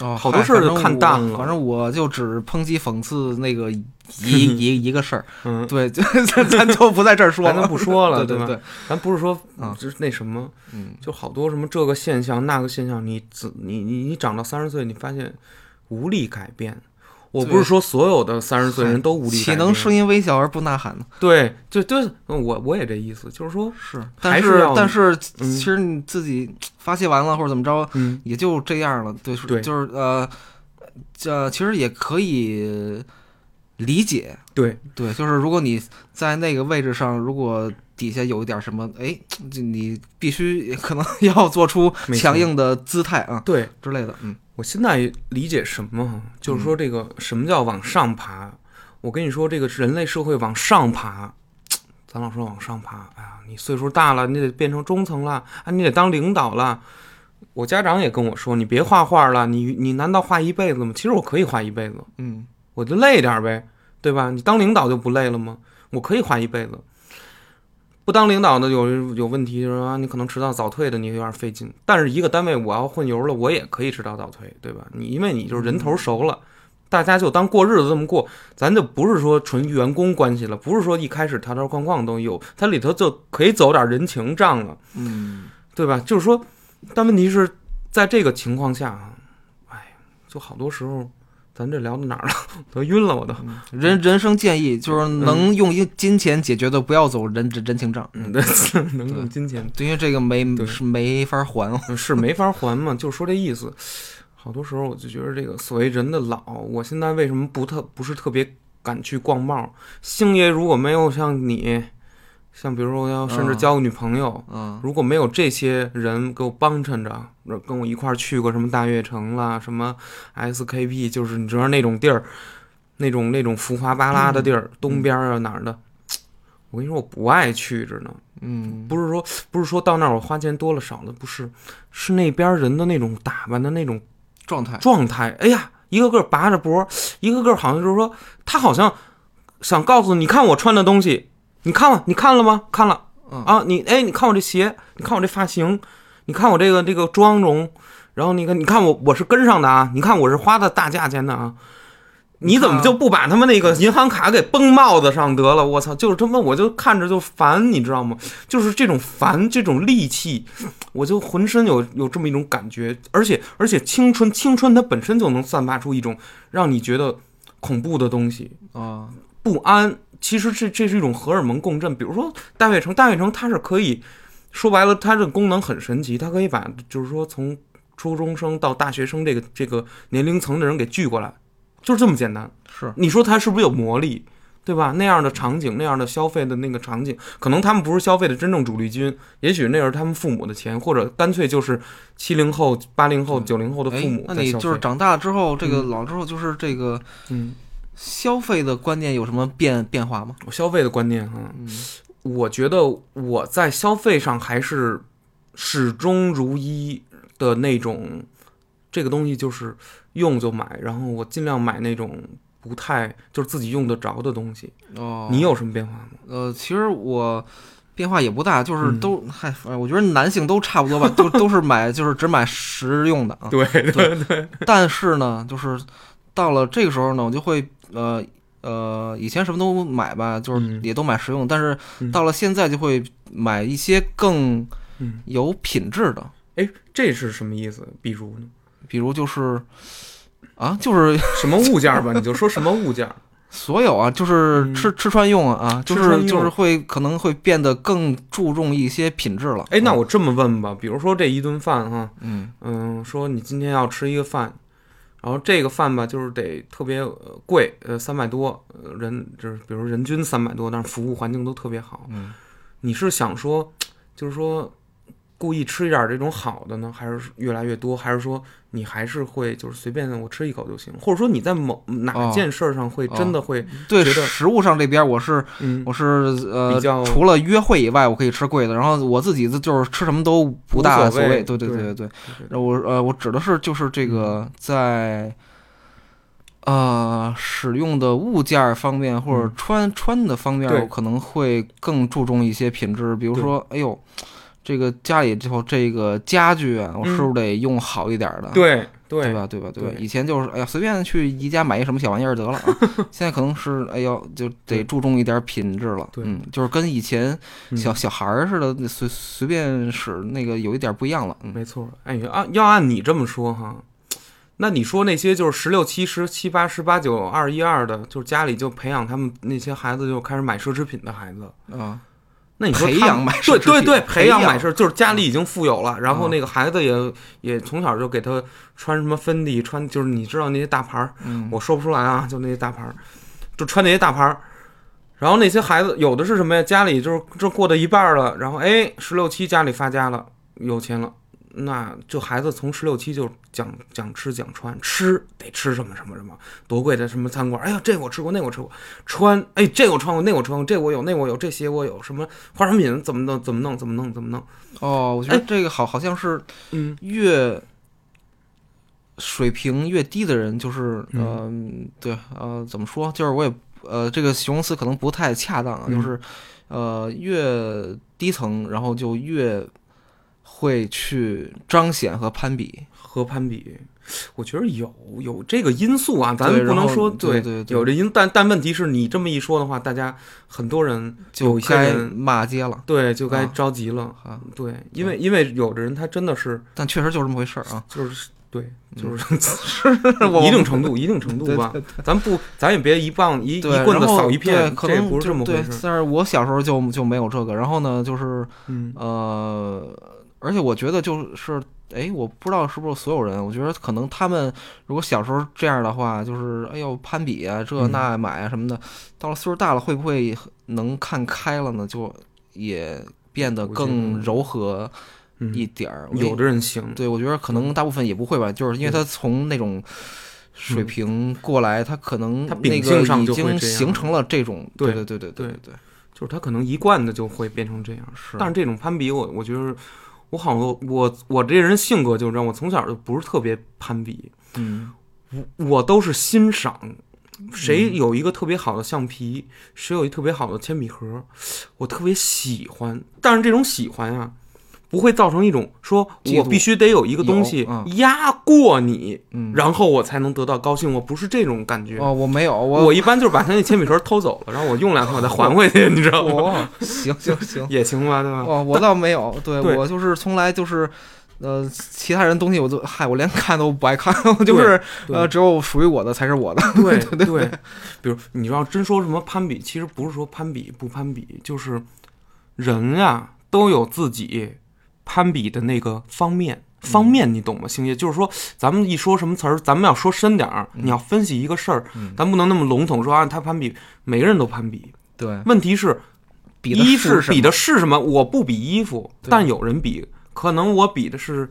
A: 哦，
B: 好多事儿就
A: 嗨反正
B: 看淡了
A: 我反正我就只抨击讽刺那个一 一一个事儿，
B: 嗯，
A: 对，就咱咱就不在这儿说了，
B: 咱就不说了，对？
A: 对对，
B: 咱不是说
A: 啊
B: 就是那什么，
A: 嗯，
B: 就好多什么这个现象那个现象，你自你你你长到三十岁，你发现无力改变。我不是说所有的三十岁人都无力
A: 岂能声音微小而不呐喊呢？
B: 对，就就是我我也这意思，就是说，
A: 是，但是
B: 是
A: 但是
B: 嗯
A: 其实你自己发泄完了或者怎么着，
B: 嗯，
A: 也就这样了。对，是
B: 对
A: 就是呃，这其实也可以理解。
B: 对，
A: 对，就是如果你在那个位置上，如果底下有一点什么，哎，就你必须可能 要做出强硬的姿态啊
B: 对
A: 之类的。嗯，
B: 我现在理解什么，就是说这个什么叫往上爬。我跟你说，这个人类社会往上爬，咱老说往上爬，哎呀，你岁数大了，你得变成中层了，啊，你得当领导了。我家长也跟我说，你别画画了，你你难道画一辈子吗？其实我可以画一辈子，
A: 嗯，
B: 我就累点呗，对吧？你当领导就不累了吗？我可以画一辈子。不当领导的有有问题，就是说啊你可能迟到早退的，你有点费劲。但是一个单位我要混油了，我也可以迟到早退，对吧？你因为你就是人头熟了，大家就当过日子这么过，咱就不是说纯员工关系了，不是说一开始条条框框都有，它里头就可以走点人情账了，
A: 嗯，
B: 对吧？就是说，但问题是在这个情况下啊，哎，就好多时候，咱这聊到哪儿了？都晕了，我都。
A: 人人生建议就是能用金金钱解决的，不要走人人情账。
B: 嗯，对，能用金钱
A: 对，因为这个没是没法还哦。
B: 是没法还嘛，就说这意思。好多时候我就觉得这个所谓人的老，我现在为什么不特不是特别敢去逛帽？星爷如果没有像你，像比如说我要甚至交个女朋友，
A: 嗯
B: 如果没有这些人给我帮衬着，跟我一块儿去过什么大悦城啦，什么 SKP，就是你知道那种地儿，那种那种浮华巴拉的地儿，东边啊哪儿的，我跟你说我不爱去着呢。
A: 嗯，
B: 不是说不是说到那儿我花钱多了少了，不是，是那边人的那种打扮的那种
A: 状态。
B: 状态。哎呀，一个个拔着脖，一个个好像就是说，他好像想告诉你，看我穿的东西，你看了，你看了吗？看了
A: 嗯
B: 啊，你哎，你看我这鞋，你看我这发型，你看我这个这个妆容，然后你看，你看我我是跟上的啊，你看我是花的大价钱的啊。你怎么就不把他们那个银行卡给崩帽子上得了？我操，就是他妈我就看着就烦，你知道吗？就是这种烦，这种戾气，我就浑身有有这么一种感觉，而且而且青春青春它本身就能散发出一种让你觉得恐怖的东西，
A: 啊，
B: 不安。其实这这是一种荷尔蒙共振，比如说大悦城，大悦城它是可以说白了，它这个功能很神奇，它可以把就是说从初中生到大学生这个这个年龄层的人给聚过来，就是这么简单。
A: 是
B: 你说它是不是有魔力？对吧？那样的场景，那样的消费的那个场景，可能他们不是消费的真正主力军，也许那是他们父母的钱，或者干脆就是七零后、八零后、九零后的
A: 哎
B: 父母，
A: 那。你就是长大之后，这个
B: 嗯
A: 老之后，就是这个
B: 嗯，
A: 消费的观念有什么变变化吗？
B: 我消费的观念哈，
A: 嗯
B: 我觉得我在消费上还是始终如一的那种，这个东西就是用就买，然后我尽量买那种不太就是自己用得着的东西。
A: 哦，
B: 你有什么变化吗？
A: 呃，其实我变化也不大，就是
B: 嗯
A: 都嗨，我觉得男性都差不多吧，都都是买就是只买实用的啊。
B: 对对对，
A: 但是呢，就是到了这个时候呢，我就会呃呃，以前什么都买吧，就是
B: 嗯
A: 也都买实用，但是
B: 嗯
A: 到了现在就会买一些更
B: 嗯，
A: 有品质的，
B: 哎，这是什么意思？比如呢？
A: 比如就是啊，就是
B: 什么物件儿吧？你就说什么物件儿？
A: 所有啊，就是
B: 嗯
A: 吃吃穿用啊，啊，就是就是会可能会变得更注重一些品质了。
B: 哎，那
A: 啊
B: 我这么问吧，比如说这一顿饭哈，
A: 嗯
B: 嗯，说你今天要吃一个饭，然后这个饭吧，就是得特别呃贵，呃，三百多，呃，人就是比如人均三百多，但是服务环境都特别好。
A: 嗯，
B: 你是想说，就是说故意吃一点这种好的呢，还是越来越多，还是说你还是会就是随便我吃一口就行，或者说你在某哪
A: 哦
B: 件事儿上会真的会，
A: 对食物上这边我是
B: 嗯。
A: 我是呃
B: 比较
A: 除了约会以外，我可以吃贵的，然后我自己就是吃什么都不大
B: 所谓。
A: 谓。对对
B: 对
A: 对对，
B: 对。
A: 我呃我指的是就是这个在。呃，使用的物件儿方面或者
B: 嗯。
A: 穿穿的方面，我可能会更注重一些品质。比如说，哎呦，这个家里之后这个家具啊，我
B: 嗯
A: 是不是得用好一点的？
B: 对对
A: 对吧？对吧？对以前就是哎呀，随便去宜家买一什么小玩意儿得了啊。现在可能是哎呦，就得注重一点品质了。
B: 对
A: 嗯，就是跟以前
B: 嗯
A: 小小孩儿似的，随随便使那个有一点不一样了。嗯，
B: 没错，哎，按要按你这么说哈，那你说那些就是十六七、十七八、十八九、二一二的，就是家里就培养他们那些孩子就开始买奢侈品的孩子，
A: 啊，
B: 那你说
A: 培
B: 他
A: 养买
B: 对对对，培养买奢，就是家里已经富有了，然后
A: 啊
B: 那个孩子也也从小就给他穿什么芬迪，穿就是你知道那些大牌儿，
A: 嗯，
B: 我说不出来啊，就那些大牌儿，就穿那些大牌儿。然后那些孩子有的是什么呀？家里就是这过到一半儿了，然后哎，十六七家里发家了，有钱了，那就孩子从十六七就讲讲吃讲穿，吃得吃什么什么什么，多贵的什么餐馆，哎呀，这我吃过，那我吃过，穿，哎，这我穿过，那我穿过，这我有，那我有，这鞋我有，什么化妆品怎么弄怎么弄怎么弄怎么弄，
A: 哦，我觉得
B: 哎
A: 这个好好像是
B: 嗯。
A: 越水平越低的人，就是
B: 嗯。
A: 呃，对，呃，怎么说？就是我也呃，这个形容词可能不太恰当啊，
B: 嗯。
A: 就是呃，越低层，然后就越会去彰显和攀比。
B: 和攀比，我觉得有有这个因素啊，咱
A: 们
B: 不能说
A: 对对对
B: 有这因，但但问题是你这么一说的话，大家很多人
A: 就
B: 有些
A: 该
B: 人
A: 骂街了
B: 对就该
A: 啊
B: 着急了，
A: 啊！
B: 对，因为因为有的人他真的是
A: 但确实就这么回事儿啊。
B: 就是对，就是
A: 我
B: 一定程度一定程度
A: 对
B: 吧，咱不咱也别一棒一一
A: 对，
B: 棍子
A: 然后
B: 扫一片，
A: 对可
B: 这也不是这么回事，
A: 但是我小时候就就没有这个。然后呢，就是
B: 嗯
A: 呃，而且我觉得就是，哎，我不知道是不是所有人，我觉得可能他们如果小时候这样的话，就是哎呦攀比啊，这
B: 嗯
A: 那买啊什么的，到了岁数大了，会不会能看开了呢？就也变得更柔和
B: 嗯
A: 一点儿。
B: 有的人行，
A: 对，我觉得可能大部分也不会吧，就是因为他从那种水平过来，他可能
B: 他秉
A: 那
B: 性上
A: 个已经形成了这种，
B: 对
A: 对对对对
B: 对
A: 对，
B: 就是他可能一贯的就会变成这样。
A: 是，
B: 但是这种攀比我，我觉得我好像我我我这人性格就这样，我从小就不是特别攀比，
A: 嗯
B: 我都是欣赏。谁
A: 嗯
B: 有一个特别好的橡皮，谁有一特别好的铅笔盒，我特别喜欢。但是这种喜欢啊，不会造成一种说我必须得有一个东西压过你，
A: 嗯，
B: 然后我才能得到高兴。我不是这种感觉。
A: 哦，我没有，我
B: 我一般就是把他那铅笔盒偷走了，然后我用两天我再还回去，你知道吗？
A: 我行行行，
B: 也行吧，对吧？
A: 哦，我倒没有，对
B: 对
A: 我就是从来就是。呃，其他人东西我都嗨，我连看都不爱看，我就是呃，只有属于我的才是我的。
B: 对 对对，比如你要真说什么攀比，其实不是说攀比不攀比，就是人呀、都有自己攀比的那个方面。方面你懂吗？星爷就是说，咱们一说什么词儿，咱们要说深点儿，你要分析一个事儿，
A: 嗯
B: 咱不能那么笼统说啊，他攀比，每个人都攀比。
A: 对，
B: 问题是，
A: 比的是什么
B: 比的是什么？我不比衣服，但有人比，可能我比的是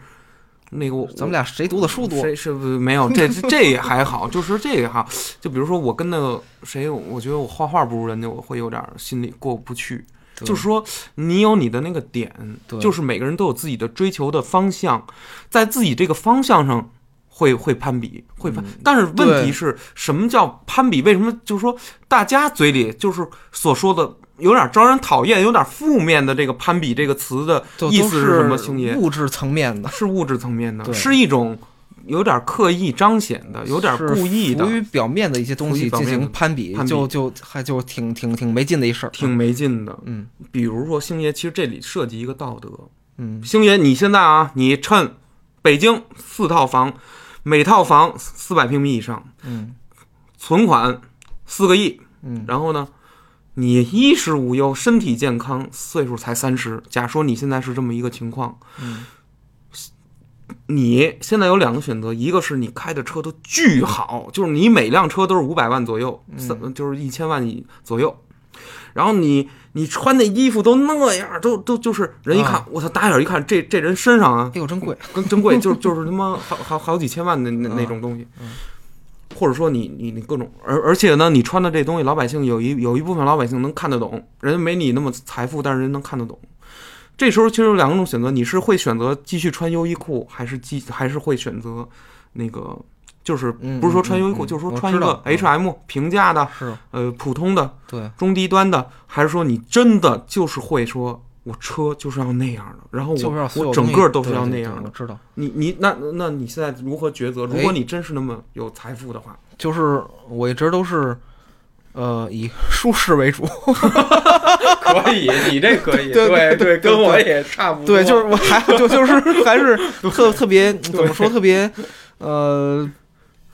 B: 那个
A: 咱们俩谁读的书多？
B: 谁是不是没有？这这这也还好，就是这个哈。就比如说我跟那个谁，我觉得我画画不如人家，我会有点心里过不去。
A: 对
B: 就是说，你有你的那个点，就是每个人都有自己的追求的方向，在自己这个方向上会会攀比，会攀。但是问题是什么叫攀比？为什么就是说大家嘴里就是所说的有点招人讨厌、有点负面的这个攀比这个词的意思是什么？星爷
A: 物质层面的，
B: 是物质层面的，是一种有点刻意彰显的，有点
A: 是
B: 故意的
A: 浮，于表面的一些东西进行攀比，
B: 攀比
A: 就就还就挺挺挺没劲的一事儿。
B: 挺没劲的。
A: 嗯
B: 比如说星爷，其实这里涉及一个道德。
A: 嗯
B: 星爷，你现在啊，你趁北京四套房，每套房四百平米以上，
A: 嗯
B: 存款四个亿，
A: 嗯
B: 然后呢，你衣食无忧，身体健康，岁数才三十。假说你现在是这么一个情况，
A: 嗯
B: 你现在有两个选择，一个是你开的车都巨好，就是你每辆车都是五百万左右，
A: 嗯
B: 三、就是一千万左右。然后你你穿的衣服都那样，都都就是人一看，
A: 啊
B: 我操，打眼一看，这这人身上啊
A: 哎，呦真贵，
B: 跟真贵，就是就是他妈好好好几千万的那那种东西。
A: 嗯
B: 或者说你你你各种，而而且呢，你穿的这东西，老百姓有一有一部分老百姓能看得懂，人家没你那么财富，但是人能看得懂。这时候其实有两种选择，你是会选择继续穿优衣库，还是继还是会选择那个，就是
A: 嗯
B: 不是说穿优衣库，
A: 嗯嗯
B: 就是说穿一个
A: 我知道
B: H&M 平价的，
A: 是
B: 呃普通的
A: 对，
B: 中低端的，还是说你真的就是会说，我车就是要那样的，然后我我整个都是要那样的。
A: 我知道，
B: 你你那那你现在如何抉择？如
A: 哎
B: 果你真是那么有财富的话，
A: 就是我一直都是，呃，以舒适为主。
B: 可以，你这可以，
A: 对对对
B: 跟我也差不多。
A: 对，就是我还就就是还是特特别怎么说特别呃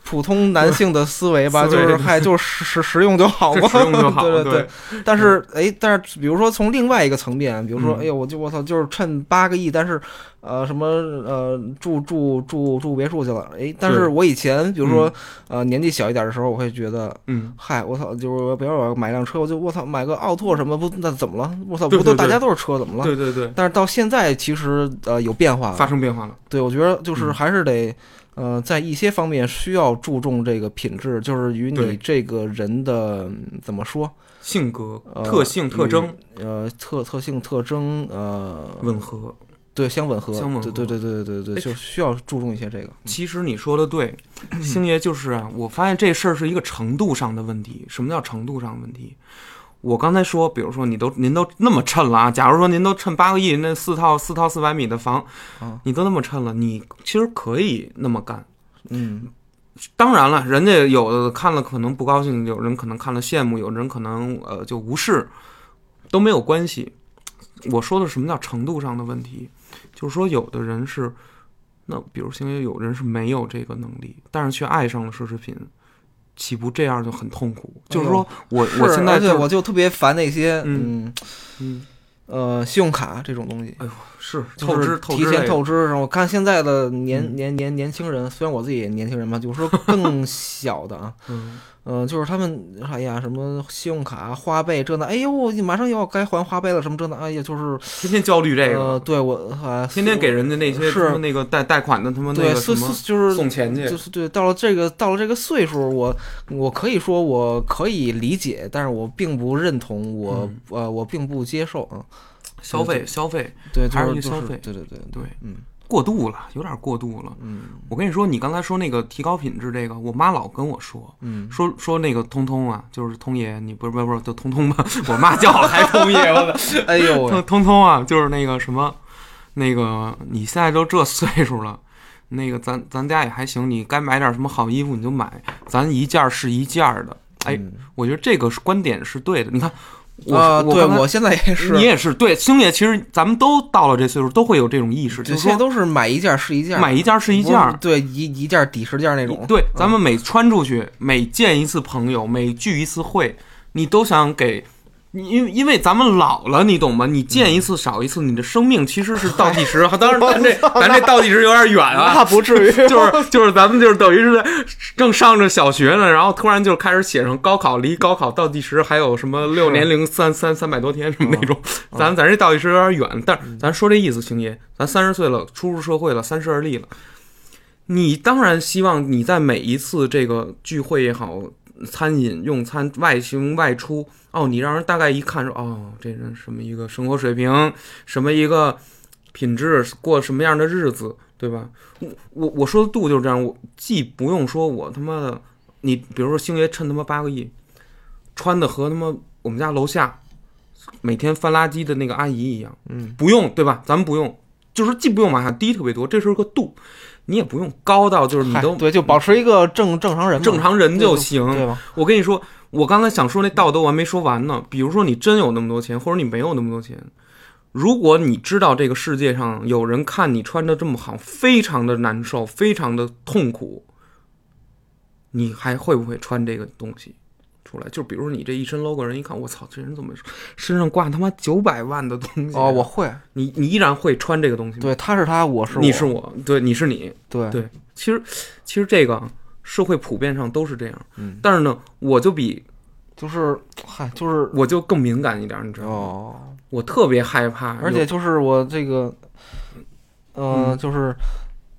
A: 普通男性的思维吧，就是嗨就是实实实用就好嘛，对
B: 对
A: 对。但是哎，但是比如说从另外一个层面，比如说
B: 嗯
A: 哎呦，我就我操，就是趁八个亿，但是呃什么呃住住住住别墅去了，哎，但是我以前比如说呃年纪小一点的时候，我会觉得。
B: 嗯，
A: 嗨，我操！就是比如我买辆车，我就我操，买个奥拓什么不那怎么了？我操，不都大家都是车，怎么了？
B: 对对对，
A: 但是到现在其实呃有变化了，
B: 发生变化了。
A: 对，我觉得就是
B: 嗯
A: 还是得，呃，在一些方面需要注重这个品质，就是与你这个人的嗯怎么说，
B: 性格、
A: 呃
B: 特性、特征
A: 呃，特特性、特征，呃，
B: 吻合。
A: 对，相吻合，
B: 相吻合
A: 对对对对对对就需要注重一些这个。
B: 其实你说的对，星爷就是啊，我发现这事儿是一个程度上的问题。什么叫程度上的问题？我刚才说，比如说你都您都那么趁了啊，假如说您都趁八个亿那四套四套四百米的房
A: 啊，
B: 你都那么趁了，你其实可以那么干。
A: 嗯，
B: 当然了，人家有的看了可能不高兴，有人可能看了羡慕，有人可能呃就无视，都没有关系。我说的什么叫程度上的问题，就是说有的人是，那比如星爷有人是没有这个能力，但是却爱上了奢侈品，岂不这样就很痛苦？就是说我我现在就
A: 我就特别烦那些
B: 嗯
A: 嗯
B: 嗯
A: 呃信用卡这种东西。
B: 哎
A: 呦是
B: 透支透
A: 提前
B: 支
A: 透支，然后我看现在的年
B: 嗯
A: 年年年轻人，虽然我自己也年轻人嘛，就是说更 小的啊，
B: 嗯
A: 嗯，就是他们，哎呀，什么信用卡、花呗这那，哎呦，马上要该还花呗了，什么这那，哎呀，就是
B: 天天焦虑这
A: 呃，
B: 个，
A: 对我啊，
B: 天天给人家那些
A: 是
B: 他妈那个贷贷款的他们那个什么
A: 是就是
B: 送钱去，
A: 就是对，到了这个到了这个岁数，我我可以说我可以理解，但是我并不认同，我、
B: 嗯
A: 呃我并不接受啊，
B: 消费消费
A: 对，
B: 还
A: 就是
B: 消费
A: 对对对，
B: 对
A: 嗯
B: 过度了，有点过度了。
A: 嗯
B: 我跟你说，你刚才说那个提高品质，这个我妈老跟我说，
A: 嗯，
B: 说说那个通通啊，就是通爷，你不是不是不是就通通吧？我妈叫我还通爷，我操，
A: 哎呦
B: 通，通通啊，就是那个什么，那个你现在都这岁数了。那个咱咱家也还行，你该买点什么好衣服你就买，咱一件儿是一件儿的。哎，
A: 嗯
B: 我觉得这个观点是对的。你看，我、
A: 啊，对我现在也是，
B: 你也是对星爷，其实咱们都到了这岁数，都会有这种意识，就是
A: 都是买一件是一件，
B: 买一件是一件
A: 对，一一件抵十件那种。
B: 对，咱们每穿出去，每见一次朋友，每聚一次会，你都想给。你因为因为咱们老了，你懂吗？你见一次少一次，你的生命其实是倒计时。当然，咱这咱这倒计时有点远啊，
A: 那不至于，
B: 就是 就是咱们就是等于是在正上着小学呢，然后突然就开始写上高考，离高考倒计时还有什么六年零三三三百多天什么那种，咱咱这倒计时有点远，但是咱说这意思，星爷，咱三十岁了，初入社会了，三十而立了，你当然希望你在每一次这个聚会也好，餐饮用餐、外行外出，哦，你让人大概一看说，哦，这人什么一个生活水平，什么一个品质，过什么样的日子，对吧？我我我说的度就是这样，我既不用说我他妈的，你比如说星爷趁他妈八个亿，穿的和他妈我们家楼下每天翻垃圾的那个阿姨一样，
A: 嗯，
B: 不用对吧？咱们不用，就是既不用往下低特别多，这是个度，你也不用高到就是你都
A: 对，就保持一个正正常人，
B: 正常人就行，
A: 对吧？
B: 我跟你说，我刚才想说那道德我还没说完呢。比如说你真有那么多钱，或者你没有那么多钱，如果你知道这个世界上有人看你穿的这么好，非常的难受，非常的痛苦，你还会不会穿这个东西出来？就比如说你这一身 logo，人一看，我操，这人怎么身上挂他妈九百万的东西啊？
A: 哦，我会，
B: 你你依然会穿这个东西吗？
A: 对，他是他，我是我
B: 你
A: 我
B: 是我，对，你是你，
A: 对
B: 对其实其实这个啊社会普遍上都是这样，
A: 嗯
B: 但是呢，我就比
A: 就是嗨，就是
B: 我就更敏感一点，你知道吗？
A: 哦，
B: 我特别害怕，
A: 而且就是我这个，呃，
B: 嗯
A: 就是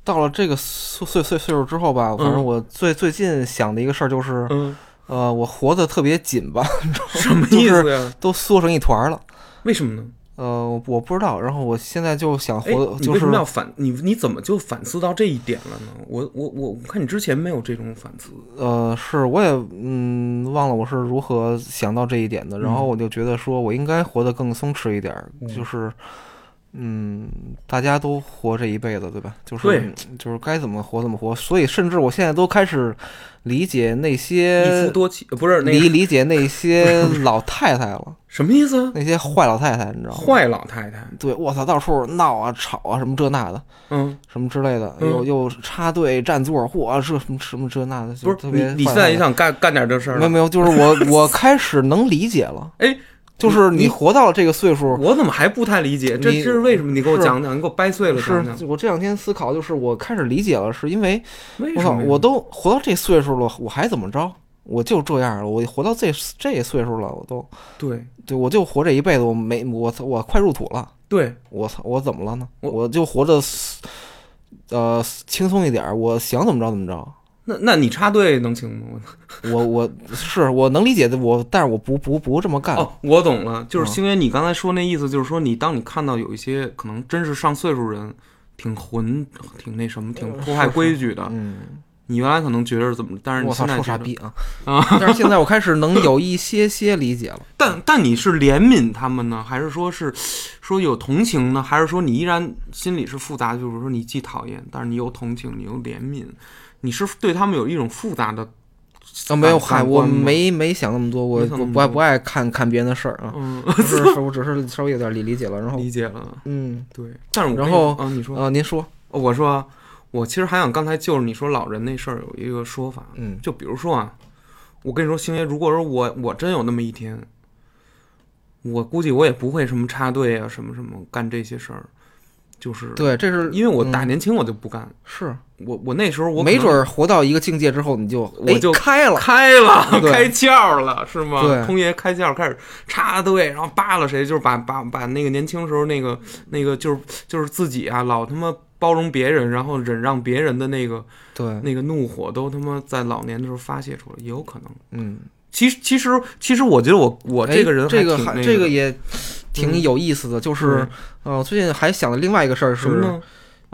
A: 到了这个岁岁岁岁数之后吧，反正
B: 嗯
A: 我最最近想的一个事儿就是，
B: 嗯，
A: 呃，我活得特别紧吧，
B: 什么意思呀？
A: 都缩成一团儿了。
B: 为什么呢？
A: 呃，我我不知道。然后我现在就想
B: 哎，
A: 活，就是
B: 你为什么要反你？你怎么就反思到这一点了呢？我我我我看你之前没有这种反思。
A: 呃，是我也嗯忘了我是如何想到这一点的。然后我就觉得说我应该活得更松弛一点就是嗯，大家都活这一辈子，对吧？就是就是该怎么活怎么活。所以甚至我现在都开始理解那
B: 一
A: 些
B: 夫多妻呃不是那
A: 理
B: 个
A: 理解那些老太太了，
B: 什么意思啊？
A: 那些坏老太太，你知道吗？
B: 坏老太太，
A: 对，我操，到处闹啊、吵啊，什么这那的，
B: 嗯，
A: 什么之类的，
B: 嗯
A: 又又插队占座，嚯，这什么什么这那的，就
B: 不是
A: 特别
B: 你你现在也想干干点这事儿？
A: 没有没有，就是我我开始能理解了，
B: 哎，
A: 就是
B: 你
A: 你活到了这个岁数，
B: 我怎么还不太理解？这
A: 你
B: 这是为什么？你给我讲讲，你给我掰碎了
A: 是
B: 讲讲。
A: 我这两天思考，就是我开始理解了，是因为
B: 为什么？
A: 我操，我都活到这岁数了，我还怎么着？我就这样了，我活到这这岁数了，我都
B: 对
A: 对我就活这一辈子，我没我操，我快入土了，
B: 对，
A: 我操，我怎么了呢？
B: 我
A: 我就活着呃轻松一点，我想怎么着怎么着。
B: 那那你插队能行吗？
A: 我 我是我能理解的，我但是我不不不这么干。
B: 哦，我懂了，就是
A: 嗯
B: 星爷，你刚才说那意思，就是说你当你看到有一些可能真是上岁数人，挺混，挺那什么，挺破坏规矩的，
A: 嗯，
B: 你原来可能觉得怎么，但是你现在
A: 傻逼啊！
B: 啊，
A: 但是现在我开始能有一些些理解了。
B: 但但你是怜悯他们呢，还是说是说有同情呢，还是说你依然心里是复杂？就是说你既讨厌，但是你又同情，你又怜悯，你是对他们有一种复杂的
A: 啊，没有，
B: 感
A: 嗨，我没没想那么多，我我不爱不爱看看别人的事儿啊，
B: 嗯
A: 不是，是我只是稍微有点理理解了。然后，
B: 理解了，
A: 嗯，
B: 对。但是我
A: 然后
B: 啊，你说，
A: 啊，您说，
B: 我说我其实还想刚才就是你说老人那事儿有一个说法，
A: 嗯
B: 就比如说啊，我跟你说，星爷，如果说我我真有那么一天，我估计我也不会什么插队啊，什么什么干这些事儿，就是
A: 对，这是
B: 因为我大
A: 嗯
B: 年轻我就不干，
A: 是
B: 我我那时候我
A: 没准儿活到一个境界之后，你就
B: 我就
A: 哎开了。
B: 开了，开窍了，是吗？
A: 对
B: 空爷开窍，开始插队，然后扒拉谁，就是把把把那个年轻时候那个那个就是就是自己啊，老他妈包容别人，然后忍让别人的那个
A: 对，
B: 那个怒火，都他妈在老年的时候发泄出来，也有可能。
A: 嗯，
B: 其实其实其实，我觉得我我
A: 哎
B: 这个人
A: 这个这个
B: 个
A: 也挺有意思的，就是呃，最近还想了另外一个事儿是，
B: 什么呢？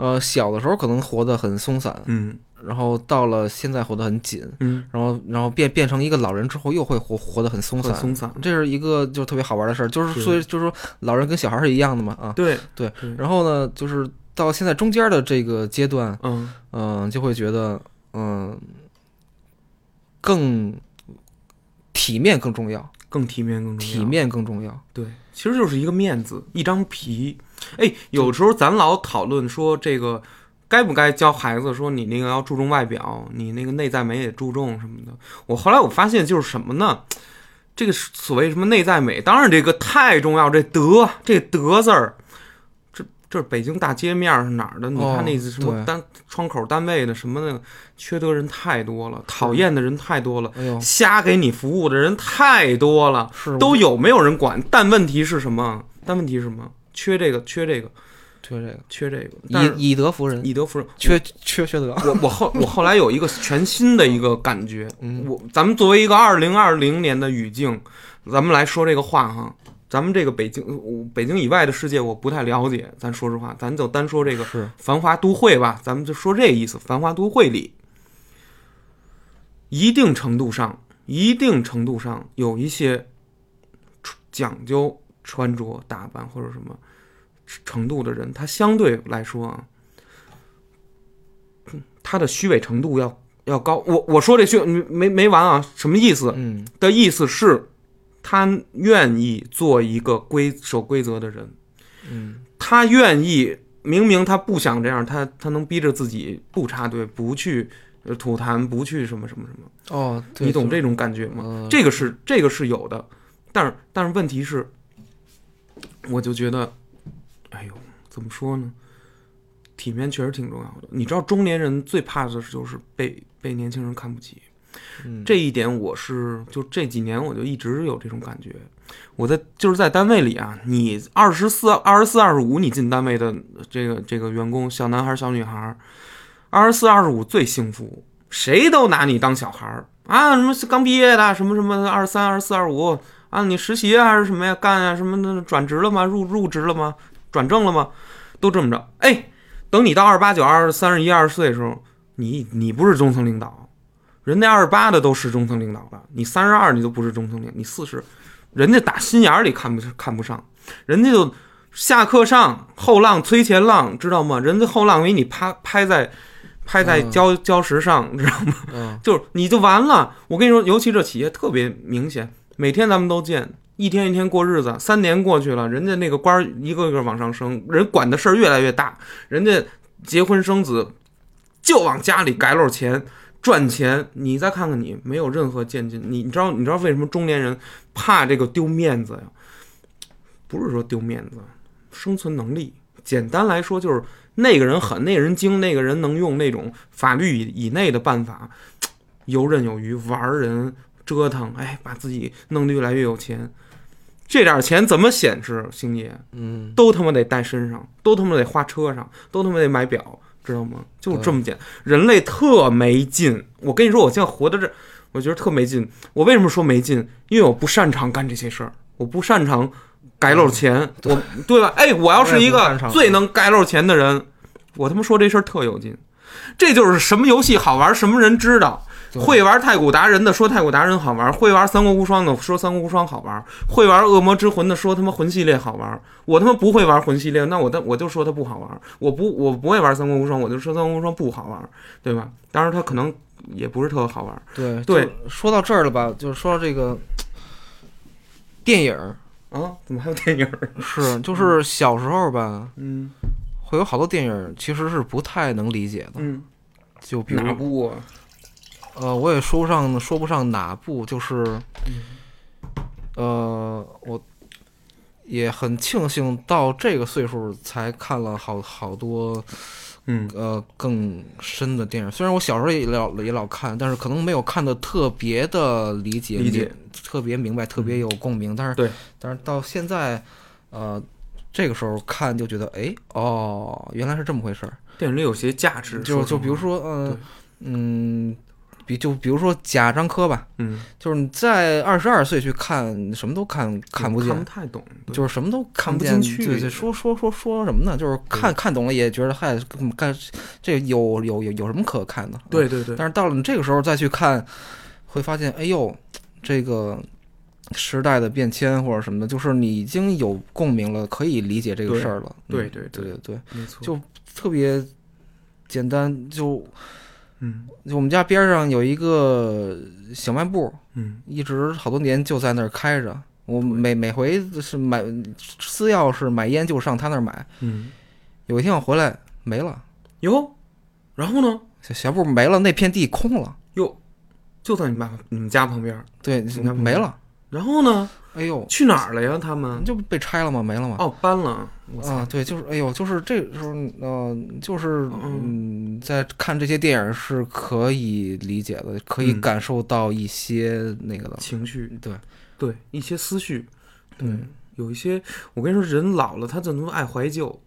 A: 呃，小的时候可能活得很松散，
B: 嗯
A: 然后到了现在活得很紧，
B: 嗯，
A: 然后然后变变成一个老人之后又会活活得很松散，
B: 松散。
A: 这是一个就特别好玩的事儿，就是
B: 是
A: 所以就是说老人跟小孩是一样的嘛啊，
B: 对
A: 对
B: 对，
A: 然后呢，就是到现在中间的这个阶段，
B: 嗯
A: 嗯、就会觉得嗯、更体面更重要，
B: 更体面更重要。
A: 体面更重要，
B: 对，其实就是一个面子，一张皮。哎，有时候咱老讨论说这个该不该教孩子，说你那个要注重外表，你那个内在美也注重什么的。我后来我发现就是什么呢？这个所谓什么内在美，当然这个太重要，这德这德字儿，这这是北京大街面儿是哪儿的？你
A: 哦
B: 看那什么
A: 对
B: 单窗口单位的什么那个缺德人太多了，讨厌的人太多了，
A: 哎，
B: 瞎给你服务的人太多了。
A: 是
B: 都有，没有人管。但问题是什么？但问题是什么？缺这个，缺这个，
A: 缺这个
B: 缺这个。
A: 以以德服人，
B: 以德服人。
A: 缺缺缺德，
B: 我我后我后来有一个全新的一个感觉，
A: 嗯
B: 我咱们作为一个二零二零年的语境，咱们来说这个话哈。咱们这个北京，我北京以外的世界我不太了解，咱说实话，咱就单说这个
A: 是
B: 繁华都会吧，咱们就说这意思。繁华都会里，一定程度上，一定程度上有一些讲究穿着打扮或者什么程度的人，他相对来说啊，他的虚伪程度要要高。我我说这虚没没没完啊，什么意思？
A: 嗯
B: 的意思是，他愿意做一个规守规则的人。
A: 嗯
B: 他愿意，明明他不想这样，他他能逼着自己不插队，不去呃吐痰，不去什么什么什么，
A: 哦，对
B: 你懂这种感觉吗？
A: 呃
B: 这个是这个是有的，但是但是问题是，我就觉得，哎呦，怎么说呢？体面确实挺重要的。你知道，中年人最怕的就是被被年轻人看不起。
A: 嗯
B: 这一点我是就这几年我就一直有这种感觉。我在就是在单位里啊，你二十四、二十四、二十五，你进单位的这个这个员工，小男孩、小女孩，二十四、二十五最幸福，谁都拿你当小孩儿啊，什么刚毕业的，什么什么二十三、二十四、二十五，啊，你实习啊还是什么呀，干啊什么的，转职了吗？入入职了吗？转正了吗？都这么着。哎，等你到二十八九、二十三十一、二十岁的时候，你你不是中层领导，人家二十八的都是中层领导了，你三十二你都不是中层领，你四十，人家打心眼儿里看不看不上，人家就下课上后浪推前浪，知道吗？人家后浪给你拍拍在拍在
A: 嗯
B: 礁礁石上，知道吗？
A: 嗯，
B: 就是你就完了。我跟你说，尤其这企业特别明显，每天咱们都见，一天一天过日子，三年过去了，人家那个官一个个往上升，人管的事儿越来越大，人家结婚生子就往家里改漏钱。赚钱，你再看看你，没有任何渐进。你你知道你知道为什么中年人怕这个丢面子呀？不是说丢面子，生存能力。简单来说，就是那个人狠，那个人精，那个人能用那种法律以以内的办法，游刃有余，玩人折腾，哎，把自己弄得越来越有钱。这点钱怎么显示，星爷？
A: 嗯，
B: 都他妈得带身上，都他妈得花车上，都他妈得买表，知道吗？就这么简单，人类特没劲。我跟你说，我现在活到这，我觉得特没劲。我为什么说没劲？因为我不擅长干这些事儿，我不擅长改漏钱，我对吧？哎，我要是一个最能改漏钱的人，我他妈说这事儿特有劲。这就是什么游戏好玩，什么人知道。
A: 对
B: 会玩太古达人的说太古达人好玩，会玩三国无双的说三国无双好玩，会玩恶魔之魂的说他妈魂系列好玩。我他妈不会玩魂系列，那我的我就说它不好玩。我不我不会玩三国无双，我就说三国无双不好玩，对吧？当然它可能也不是特好玩。
A: 对
B: 对
A: 说到这儿了吧，就是说到这个电影
B: 啊？怎么还有电影？
A: 是，就是小时候吧，
B: 嗯
A: 会有好多电影其实是不太能理解的，
B: 嗯，
A: 就比如
B: 哪部啊？
A: 呃，我也说不上说不上哪部，就是，
B: 嗯
A: 呃，我也很庆幸到这个岁数才看了好好多
B: 嗯
A: 呃更深的电影。虽然我小时候也老也老看，但是可能没有看的特别的理解，
B: 理解
A: 特别明白，特别有共鸣。但是
B: 对，
A: 但是到现在，呃。这个时候看就觉得，哎，哦，原来是这么回事儿。
B: 电影里有些价值，
A: 就就比如说，呃
B: 对，
A: 嗯，比就比如说贾樟柯吧，
B: 嗯，
A: 就是你在二十二岁去看，什么都看看不见
B: 看不，太懂，对
A: 就是什么都
B: 看不
A: 见
B: 进去
A: 对对，说说说说什么呢？就是看看懂了也觉得嗨，干这有有有有什么可看的？
B: 对对对，
A: 但是到了你这个时候再去看，会发现，哎呦，这个时代的变迁或者什么的，就是你已经有共鸣了，可以理解这个事儿了。嗯
B: 对对
A: 对对对，
B: 没错，
A: 就特别简单。就
B: 嗯
A: 就我们家边上有一个小卖部，
B: 嗯
A: 一直好多年就在那儿开着。我每每回是买私钥匙买烟就上他那儿买。
B: 嗯，
A: 有一天我回来没了，
B: 哟，然后呢？
A: 小小部没了，那片地空了。
B: 哟，就在你爸你们家旁边儿，
A: 对，
B: 家
A: 没了。
B: 然后呢？
A: 哎呦，
B: 去哪儿了呀？他们？
A: 就被拆了吗？没了吗？
B: 哦，搬了。
A: 啊，对，就是，哎呦，就是这时候，呃，就是，嗯，在看这些电影是可以理解的，可以
B: 嗯
A: 感受到一些那个的，
B: 情绪，
A: 对，
B: 对一些思绪，
A: 对，
B: 有一些，我跟你说，人老了，他怎么爱怀旧？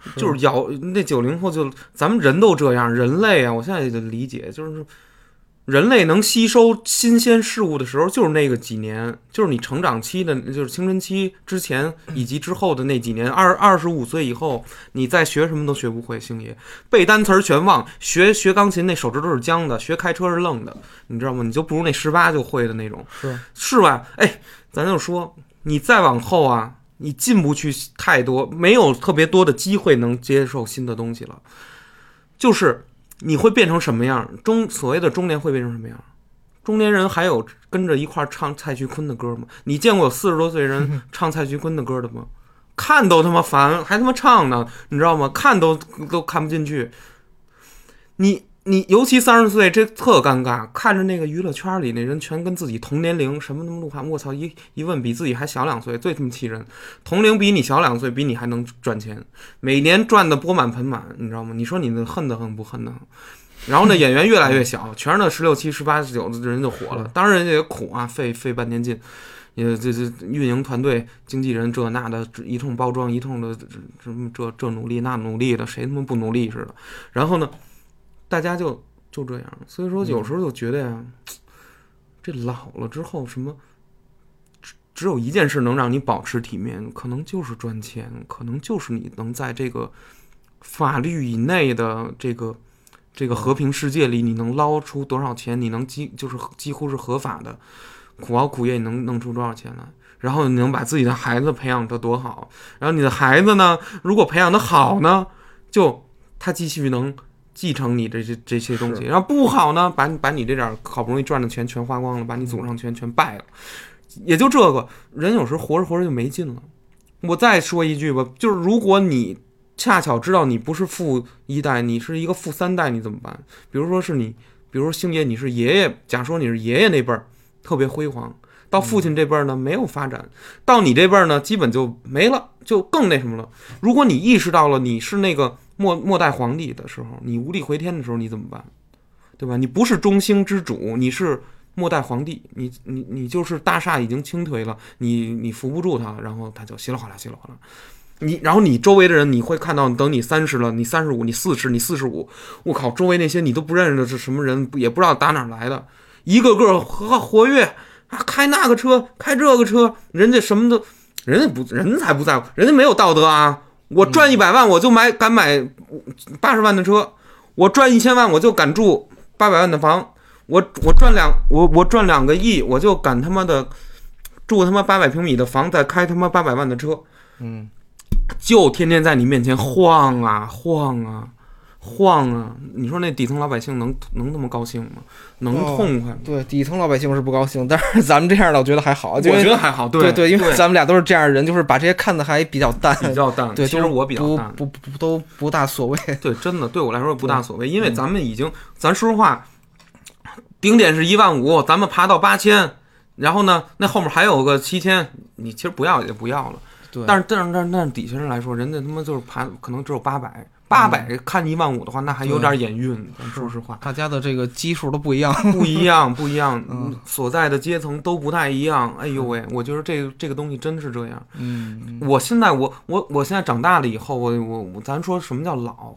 A: 是
B: 就是咬那九零后就，咱们人都这样，人类啊，我现在也就理解，就是人类能吸收新鲜事物的时候，就是那个几年，就是你成长期的，就是青春期之前以及之后的那几年。二二十五岁以后，你再学什么都学不会，星爷背单词儿全忘，学学钢琴那手指头是僵的，学开车是愣的，你知道吗？你就不如那十八就会的那种。
A: 是，
B: 是吧？哎，咱就说，你再往后啊，你进不去太多，没有特别多的机会能接受新的东西了。就是你会变成什么样？中所谓的中年会变成什么样？中年人还有跟着一块唱蔡徐坤的歌吗？你见过有四十多岁人唱蔡徐坤的歌的吗？看都他妈烦，还他妈唱呢，你知道吗？看都都看不进去。你你尤其三十岁，这特尴尬。看着那个娱乐圈里那人全跟自己同年龄，什么什么鹿晗，我操！一一问比自己还小两岁，最他妈气人。同龄比你小两岁，比你还能赚钱，每年赚的钵满盆满，你知道吗？你说你那恨得很不恨得很？然后呢，演员越来越小，全是那十六七、十八、十九的人就火了。当然人家也苦啊，费费半天劲，也这这运营团队、经纪人这那的一通包装，一通的什么这这努力那努力的，谁他妈不努力似的？然后呢，大家就就这样。所以说有时候就觉得呀，这老了之后什么。只只有一件事能让你保持体面，可能就是赚钱，可能就是你能在这个法律以内的这个这个和平世界里，你能捞出多少钱？你能几就是几乎是合法的，苦熬苦业，你能弄出多少钱来？然后你能把自己的孩子培养得多好？然后你的孩子呢，如果培养得好呢，就他继续能继承你这些这些东西；然后不好呢，把你把你这点好不容易赚的钱全花光了，把你祖上全全败了。也就这个人有时候活着活着就没劲了。我再说一句吧，就是如果你恰巧知道你不是富一代，你是一个富三代，你怎么办？比如说是你，比如说星爷，你是爷爷，假说你是爷爷那辈儿特别辉煌，到父亲这辈儿呢没有发展，到你这辈儿呢基本就没了，就更那什么了。如果你意识到了你是那个末末代皇帝的时候，你无力回天的时候，你怎么办？对吧？你不是中兴之主，你是。末代皇帝，你你你就是大厦已经倾颓了，你你扶不住他，然后他就稀里哗啦稀里哗啦。你然后你周围的人，你会看到，等你三十了，你三十五，你四十，你四十五，我靠，周围那些你都不认识的是什么人，也不知道打哪来的，一个个活活跃啊，开那个车，开这个车，人家什么都，人家不，人才不在乎，人家没有道德啊。我赚一百万，我就买敢买八十万的车，我赚一千万，我就敢住八百万的房。我我赚两我我赚两个亿，我就敢他妈的住他妈八百平米的房，再开他妈八百万的车，
A: 嗯，
B: 就天天在你面前晃啊晃啊晃啊！你说那底层老百姓能能那么高兴吗？能痛快吗？
A: 对，底层老百姓是不高兴，但是咱们这样的我觉得还好，我
B: 觉得还好。对
A: 对，因为咱们俩都是这样的人，就是把这些看的还比较淡，
B: 比较淡。
A: 对，
B: 其实我比较淡，
A: 不不不都不大所谓。
B: 对，真的对我来说不大所谓，因为咱们已经，咱说实话。顶点是一万五，咱们爬到八千，然后呢，那后面还有个七千，你其实不要也就不要了。
A: 对，
B: 但是但是但是但是底下人来说，人家他妈就是爬，可能只有八百，八百看一万五的话，那还有点眼晕。咱说实话，
A: 大家的这个基数都不一样，
B: 不一样，不一样，所在的阶层都不太一样。哎呦喂，我觉得这个这个东西真是这样。
A: 嗯，
B: 我现在我我我现在长大了以后，我我我，咱说什么叫老？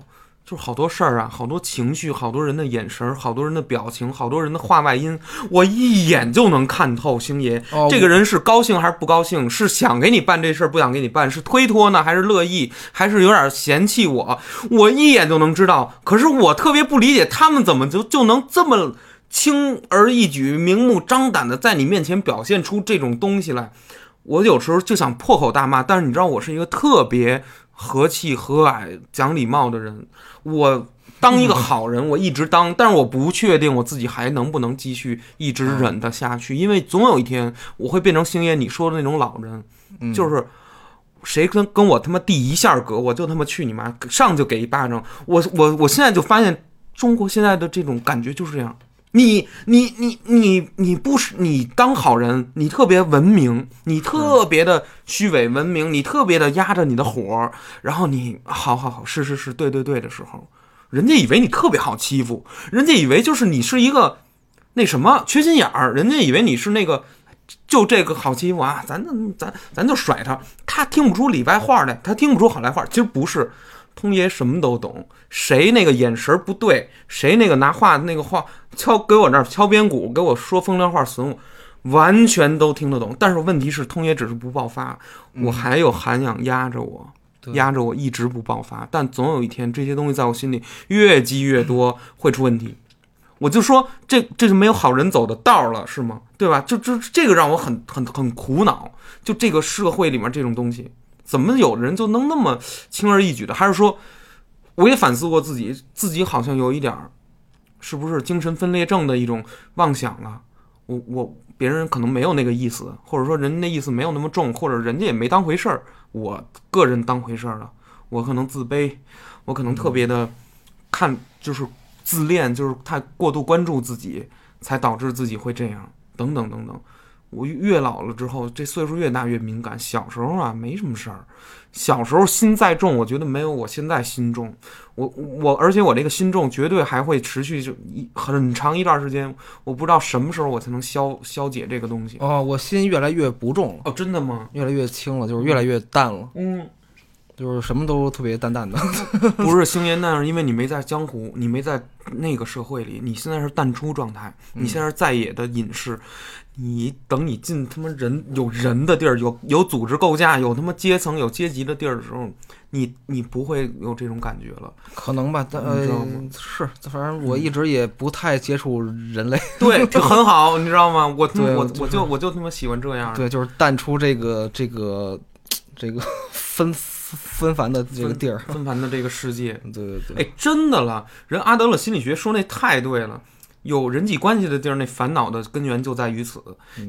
B: 就是好多事儿啊，好多情绪，好多人的眼神，好多人的表情，好多人的话外音，我一眼就能看透。星爷，这个人是高兴还是不高兴？是想给你办这事儿，不想给你办？是推脱呢，还是乐意？还是有点嫌弃我？我一眼就能知道。可是我特别不理解，他们怎么就就能这么轻而易举、明目张胆的在你面前表现出这种东西来？我有时候就想破口大骂。但是你知道，我是一个特别。和气和蔼、讲礼貌的人，我当一个好人，我一直当，但是我不确定我自己还能不能继续一直忍得下去，因为总有一天我会变成星爷你说的那种老人，就是谁跟跟我他妈递一下隔，我就他妈去你妈，上就给一巴掌。我我我现在就发现，中国现在的这种感觉就是这样。你你你你你不是你当好人，你特别文明，你特别的虚伪文明，你特别的压着你的火，然后你好好好是是是对对对的时候，人家以为你特别好欺负，人家以为就是你是一个那什么缺心眼儿，人家以为你是那个就这个好欺负啊，咱咱咱就甩他，他听不出里外话来，他听不出好赖话，其实不是。通爷什么都懂，谁那个眼神不对，谁那个拿话那个话敲给我那儿敲边鼓，给我说风凉话损我，完全都听得懂。但是问题是，通爷只是不爆发，我还有涵养压着我，压着我一直不爆发。但总有一天，这些东西在我心里越积越多，会出问题。我就说，这这就没有好人走的道了，是吗？对吧？就就这个让我很很很苦恼。就这个社会里面这种东西。怎么有人就能那么轻而易举的？还是说，我也反思过自己，自己好像有一点儿，是不是精神分裂症的一种妄想了？我我别人可能没有那个意思，或者说人家那意思没有那么重，或者人家也没当回事儿，我个人当回事儿了。我可能自卑，我可能特别的看就是自恋，就是太过度关注自己，才导致自己会这样，等等等等。我越老了之后，这岁数越大越敏感。小时候啊，没什么事儿。小时候心再重，我觉得没有我现在心重。我我，而且我这个心重绝对还会持续就一很长一段时间。我不知道什么时候我才能消消解这个东西。
A: 哦，我心越来越不重了。
B: 哦，真的吗？
A: 越来越轻了，就是越来越淡了。
B: 嗯，
A: 就是什么都特别淡淡的。
B: 不是星爷那是，因为你没在江湖，你没在那个社会里，你现在是淡出状态，你现在是在野的隐士。你等你进他妈人有人的地儿，有有组织构架，有他妈阶层、有阶级的地儿的时候，你你不会有这种感觉了。
A: 可能吧，但
B: 你知道
A: 呃
B: 吗
A: 是，反正我一直也不太接触人类，
B: 对，就很好，你知道吗？我
A: 就是
B: 我就我就他妈喜欢这样。
A: 对，就是淡出这个这个这个 纷纷繁的这个地儿。
B: 纷繁的这个世界，
A: 对对对，
B: 哎，真的了，人阿德勒心理学说那太对了。有人际关系的地儿，那烦恼的根源就在于此，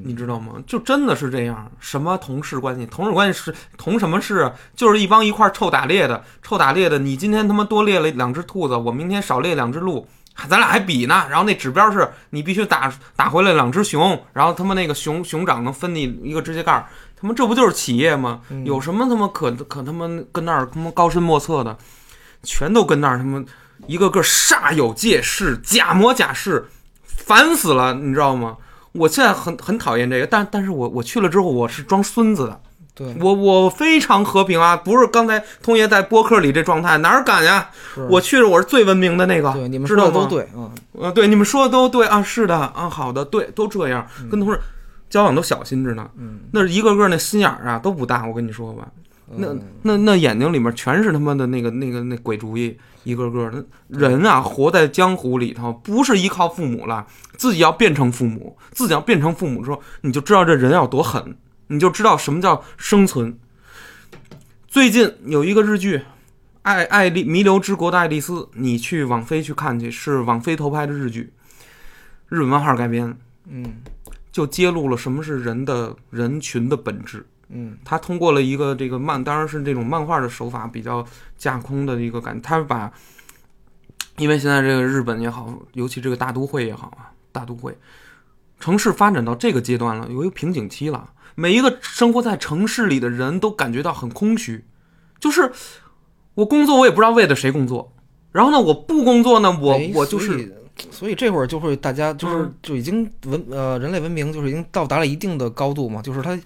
B: 你知道吗？就真的是这样。什么同事关系？同事关系是同什么事啊？就是一帮一块儿臭打猎的，臭打猎的。你今天他妈多猎了两只兔子，我明天少猎两只鹿，咱俩还比呢。然后那指标是你必须打打回来两只熊，然后他妈那个熊熊掌能分你一个指甲盖儿。他妈这不就是企业吗？有什么他妈可可他妈跟那儿他妈高深莫测的？全都跟那儿他妈一个个煞有介事、假模假式，烦死了，你知道吗？我现在很很讨厌这个，但但是我我去了之后，我是装孙子的，
A: 对，
B: 我我非常和平啊，不是刚才通爷在播客里这状态，哪儿敢呀？
A: 是
B: 我去了，我是最文明的那个，
A: 对你们
B: 知道吗？
A: 说的都对嗯，
B: 呃，对，你们说的都对啊，是的啊，好的，对，都这样，跟同事交往都小心着呢。
A: 嗯，
B: 那一个个那心眼儿啊都不大，我跟你说吧，那
A: 嗯
B: 那那眼睛里面全是他妈的那个那个那鬼主意，一个个的人啊，活在江湖里头，不是依靠父母了，自己要变成父母，自己要变成父母之后，你就知道这人要多狠，你就知道什么叫生存。最近有一个日剧《爱爱丽弥留之国的爱丽丝》，你去网飞去看去，是网飞投拍的日剧，日本漫画改编，
A: 嗯
B: 就揭露了什么是人的人群的本质。
A: 嗯。
B: 他通过了一个这个漫，当然是这种漫画的手法比较架空的一个感，他把，因为现在这个日本也好，尤其这个大都会也好啊，大都会城市发展到这个阶段了，有一个瓶颈期了，每一个生活在城市里的人都感觉到很空虚，就是我工作我也不知道为了谁工作，然后呢我不工作呢，我
A: 哎
B: 我就是
A: 所以这会儿就会大家就是
B: 嗯
A: 就已经文呃人类文明就是已经到达了一定的高度嘛，就是它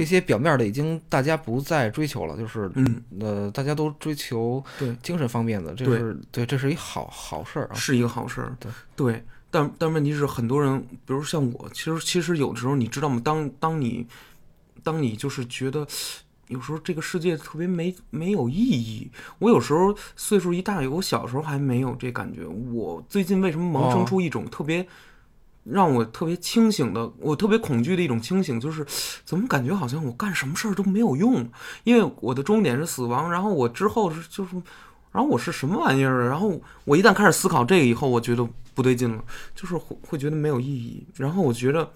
A: 这些表面的已经大家不再追求了，就是
B: 嗯
A: 呃大家都追求
B: 对
A: 精神方面的，这是对这是一好好事儿啊。
B: 是一个好事儿。
A: 对
B: 对，但但问题是，很多人，比如像我，其实其实有的时候，你知道吗？当当你当你就是觉得。有时候这个世界特别没没有意义。我有时候岁数一大，我小时候还没有这感觉。我最近为什么萌生
A: 哦
B: 出一种特别让我特别清醒的，我特别恐惧的一种清醒，就是怎么感觉好像我干什么事儿都没有用，因为我的终点是死亡，然后我之后是就是然后我是什么玩意儿？然后我一旦开始思考这个以后，我觉得不对劲了，就是会会觉得没有意义。然后我觉得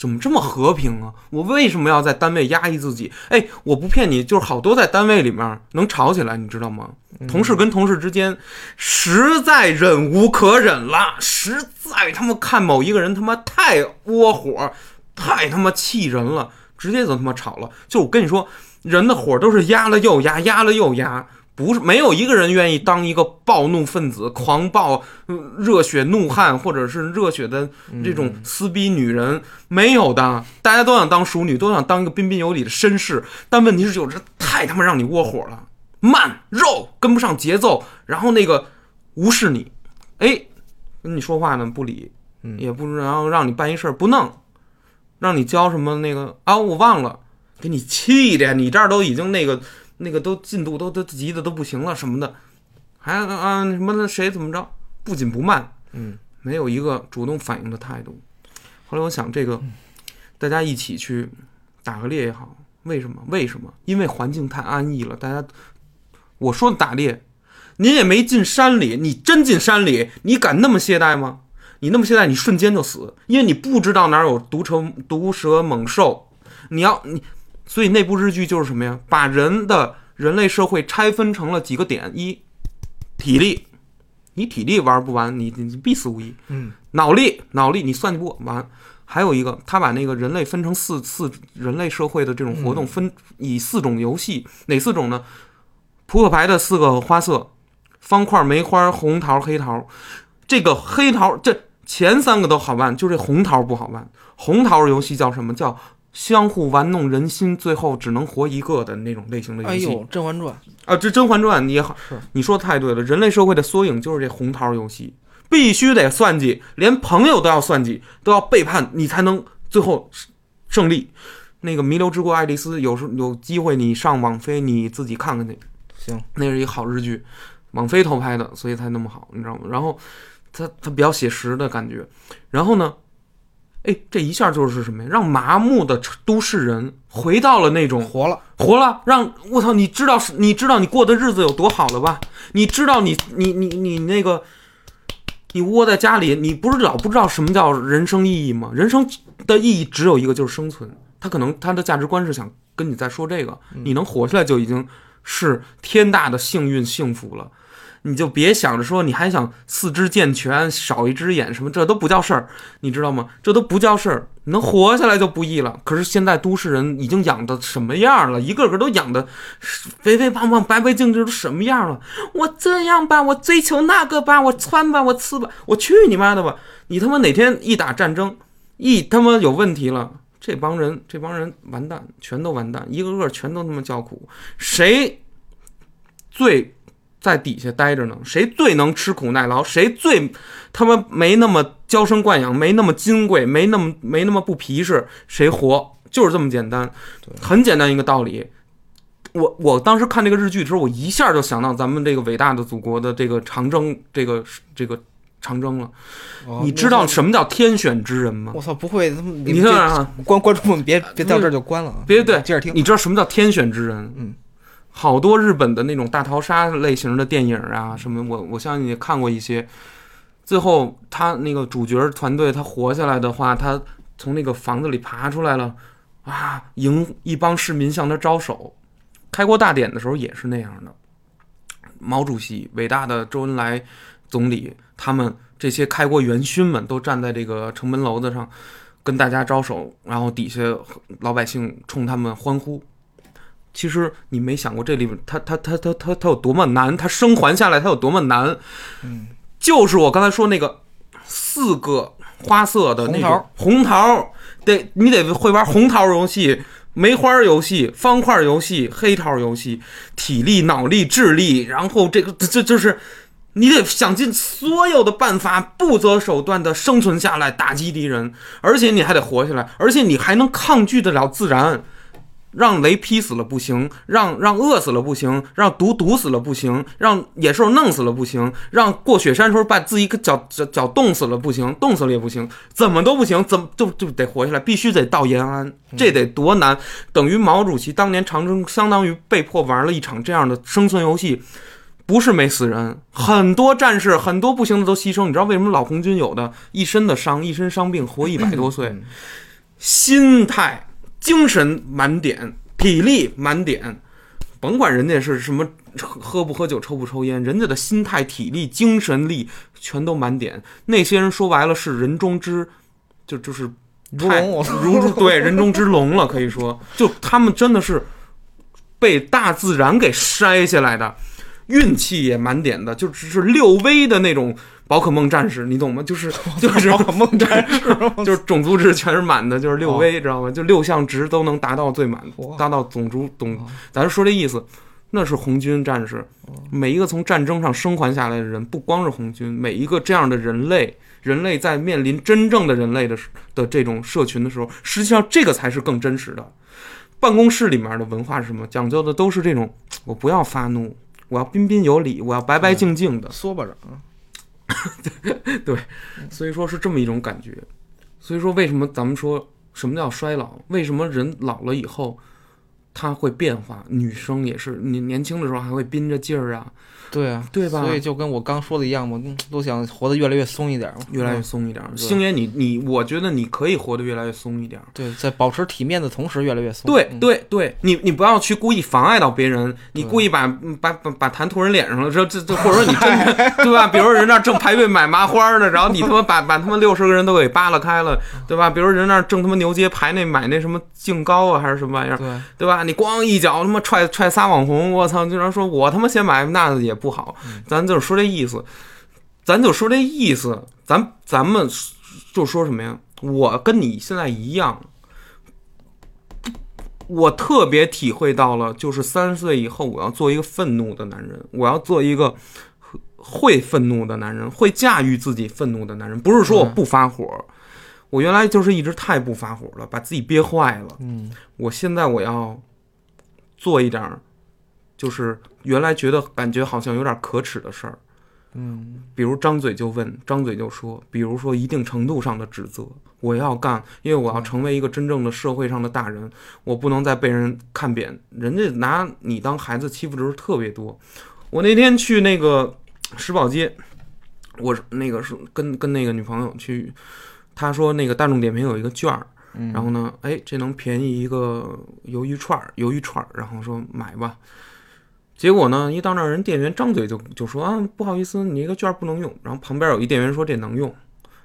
B: 怎么这么和平啊？我为什么要在单位压抑自己？哎，我不骗你，就是好多在单位里面能吵起来，你知道吗？同事跟同事之间实在忍无可忍了，实在他妈看某一个人他妈太窝火，太他妈气人了，直接就他妈吵了。就我跟你说，人的火都是压了又压，压了又压。不是没有一个人愿意当一个暴怒分子、狂暴、呃热血怒汉，或者是热血的这种撕逼女人，没有的。大家都想当淑女，都想当一个彬彬有礼的绅士，但问题是，就是太他妈让你窝火了，慢肉跟不上节奏，然后那个无视你，哎，跟你说话呢不理，也不然后让你办一事儿不弄，让你交什么那个啊我忘了，给你气的呀，你这儿都已经那个。那个都进度都都急的都不行了什么的，还啊什么的谁怎么着，不紧不慢，
A: 嗯，
B: 没有一个主动反应的态度。后来我想，这个大家一起去打个猎也好，为什么？为什么？因为环境太安逸了。大家，我说的打猎，您也没进山里，你真进山里，你敢那么懈怠吗？你那么懈怠，你瞬间就死，因为你不知道哪儿有毒蛇、毒蛇猛兽，你要你。所以那部日剧就是什么呀？把人的人类社会拆分成了几个点：一，体力，你体力玩不完，你你必死无疑；
A: 嗯，
B: 脑力，脑力你算计不完。还有一个，他把那个人类分成四四人类社会的这种活动分以四种游戏，哪四种呢？扑克牌的四个花色：方块、梅花、红桃、黑桃。这个黑桃这前三个都好办，就这红桃不好办。红桃游戏叫什么？叫相互玩弄人心，最后只能活一个的那种类型的游戏。
A: 哎呦，《甄嬛传》
B: 啊，这《甄嬛传》也好，
A: 是
B: 你说的太对了。人类社会的缩影就是这红桃游戏，必须得算计，连朋友都要算计，都要背叛，你才能最后胜利。那个《弥留之国爱丽丝》，有时候有机会你上网飞，你自己看看去。
A: 行，
B: 那是一好日剧，网飞偷拍的，所以才那么好，你知道吗？然后它它比较写实的感觉。然后呢，哎，这一下就是什么呀？让麻木的都市人回到了那种
A: 活了，
B: 活了，让我操！你知道是，你知道你过的日子有多好了吧？你知道你你你你那个，你窝在家里，你不是老不知道什么叫人生意义吗？人生的意义只有一个，就是生存。他可能他的价值观是想跟你在说这个，你能活下来就已经是天大的幸运幸福了。你就别想着说你还想四肢健全少一只眼什么，这都不叫事儿，你知道吗？这都不叫事儿，能活下来就不易了。可是现在都市人已经养的什么样了？一个个都养的肥肥胖胖、白白净净，都什么样了？我这样吧，我追求那个吧，我穿吧，我吃吧，我去你妈的吧！你他妈哪天一打战争，一他妈有问题了，这帮人这帮人完蛋，全都完蛋，一个个全都他妈叫苦，谁最？在底下待着呢，谁最能吃苦耐劳，谁最他妈没那么娇生惯养，没那么金贵，没那么没那么不皮实，谁活就是这么简单，很简单一个道理。我我当时看这个日剧的时候，我一下就想到咱们这个伟大的祖国的这个长征，这个这个长征了。
A: 哦
B: 你知道什么叫天选之人吗？
A: 我操，不会，
B: 你看啊，
A: 观观众们别别到这儿就关了啊，
B: 别对
A: 接着听。
B: 你知道什么叫天选之人？
A: 嗯，
B: 好多日本的那种大逃杀类型的电影啊，什么我我相信你看过一些。最后他那个主角团队他活下来的话，他从那个房子里爬出来了，啊，迎一帮市民向他招手。开国大典的时候也是那样的，毛主席、伟大的周恩来总理，他们这些开国元勋们都站在这个城门楼子上，跟大家招手，然后底下老百姓冲他们欢呼。其实你没想过这里面他他他他他他有多么难，他生还下来他有多么难。
A: 嗯，
B: 就是我刚才说那个四个花色的那
A: 红桃
B: 种红桃，得你得会玩红桃游戏、梅花游戏、方块游戏、黑桃游戏，体力、脑力、智力，然后这个这这就是。你得想尽所有的办法，不择手段的生存下来，打击敌人，而且你还得活下来，而且你还能抗拒得了自然。让雷劈死了不行，让让饿死了不行，让毒毒死了不行，让野兽弄死了不行，让过雪山时候把自己个脚脚脚冻死了不行，冻死了也不行，怎么都不行，怎么就就得活下来，必须得到延安，这得多难！等于毛主席当年长征，相当于被迫玩了一场这样的生存游戏。不是没死人，很多战士，很多不行的都牺牲。你知道为什么老红军有的一身的伤，一身伤病，活一百多岁？心态、精神满点，体力满点，甭管人家是什么喝不喝酒、抽不抽烟，人家的心态、体力、精神力全都满点。那些人说白了是人中之，就就是太
A: 如龙，我。操
B: 如对人中之龙了，可以说，就他们真的是被大自然给筛下来的，运气也满点的，就只是六 V 的那种宝可梦战士，你懂吗？就是 就是
A: 宝可梦战士，
B: 就是种族值全是满的，就是六
A: 哦
B: V，知道吗？就六项值都能达到最满，达到种族总
A: 哦，
B: 咱说这意思。那是红军战士，每一个从战争上生还下来的人，不光是红军，每一个这样的人类，人类在面临真正的人类的时的这种社群的时候，实际上这个才是更真实的。办公室里面的文化是什么？讲究的都是这种，我不要发怒，我要彬彬有礼，我要白白净净的。
A: 缩巴着啊，
B: 所以说是这么一种感觉。所以说，为什么咱们说什么叫衰老？为什么人老了以后他会变化？女生也是，你年轻的时候还会憋着劲儿啊，
A: 对啊，
B: 对吧
A: 所以就跟我刚说的一样嘛，嗯都想活得越来越松一点嘛，
B: 越来越
A: 嗯
B: 松一点儿。
A: 对
B: 星爷，你你，我觉得你可以活得越来越松一点儿。
A: 对，在保持体面的同时越来越松。
B: 对
A: 嗯
B: 对对，你你不要去故意妨碍到别人，你故意把把把把痰吐人脸上了，这这这，或者说你真 对吧？比如说人那正排队买麻花呢，然后你他妈把 把他们六十个人都给扒拉开了，对吧？比如人那儿正他妈牛街排那买那什么净糕啊，还是什么玩意儿，
A: 对，
B: 对吧？你咣一脚他妈踹踹仨网红，我操！经常说我他妈先买，那也不好。咱就是说这意思，咱就说这意思，咱咱们就说什么呀？我跟你现在一样，我特别体会到了，就是三十岁以后，我要做一个愤怒的男人，我要做一个会愤怒的男人，会驾驭自己愤怒的男人。不是说我不发火，我原来就是一直太不发火了，把自己憋坏了。
A: 嗯
B: 我现在我要做一点儿，就是原来觉得感觉好像有点可耻的事儿，
A: 嗯
B: 比如张嘴就问，张嘴就说，比如说一定程度上的指责，我要干，因为我要成为一个真正的社会上的大人，我不能再被人看扁，人家拿你当孩子欺负的时候特别多。我那天去那个石宝街，我那个是跟跟那个女朋友去，她说那个大众点评有一个券儿，然后呢，哎，这能便宜一个鱿鱼串儿，鱿鱼串儿，然后说买吧。结果呢，一到那儿，人店员张嘴就就说啊，不好意思，你这个券不能用。然后旁边有一店员说这能用，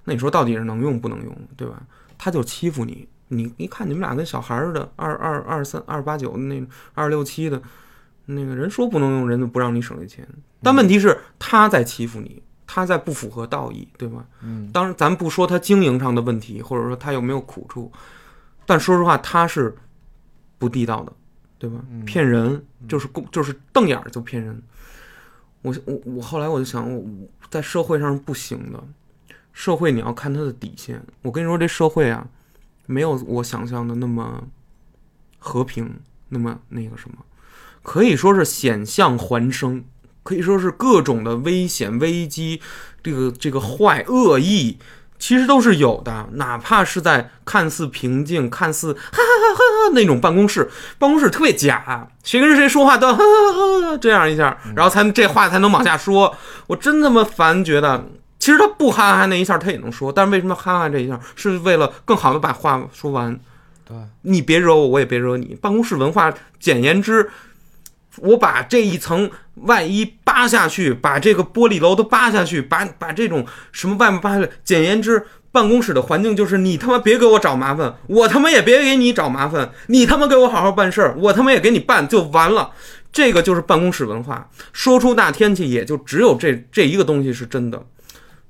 B: 那你说到底是能用不能用，对吧？他就欺负你，你一看你们俩跟小孩似的，二二二三二八九那，二六七的，那个人说不能用，人就不让你省这钱。但问题是他在欺负你，他在不符合道义，对吧？
A: 嗯，
B: 当然，咱不说他经营上的问题，或者说他有没有苦处，但说实话，他是不地道的，对吧？骗人就是公就是瞪眼儿就骗人。我我我后来我就想，我我在社会上是不行的，社会你要看他的底线。我跟你说，这社会啊，没有我想象的那么和平，那么那个什么，可以说是险象环生，可以说是各种的危险、危机，这个这个坏恶意，其实都是有的。哪怕是在看似平静、看似哈哈哈哈那种办公室，办公室特别假，谁跟谁说话都哈哈哈哈这样一下，然后才这话才能往下说。我真他妈烦，觉得。其实他不哈哈那一下，他也能说，但是为什么哈哈这一下，是为了更好的把话说完。
A: 对，
B: 你别惹我，我也别惹你。办公室文化，简言之，我把这一层外衣扒下去，把这个玻璃楼都扒下去，把把这种什么外面扒下去。简言之，办公室的环境就是你他妈别给我找麻烦，我他妈也别给你找麻烦，你他妈给我好好办事儿，我他妈也给你办就完了。这个就是办公室文化。说出大天气，也就只有这这一个东西是真的。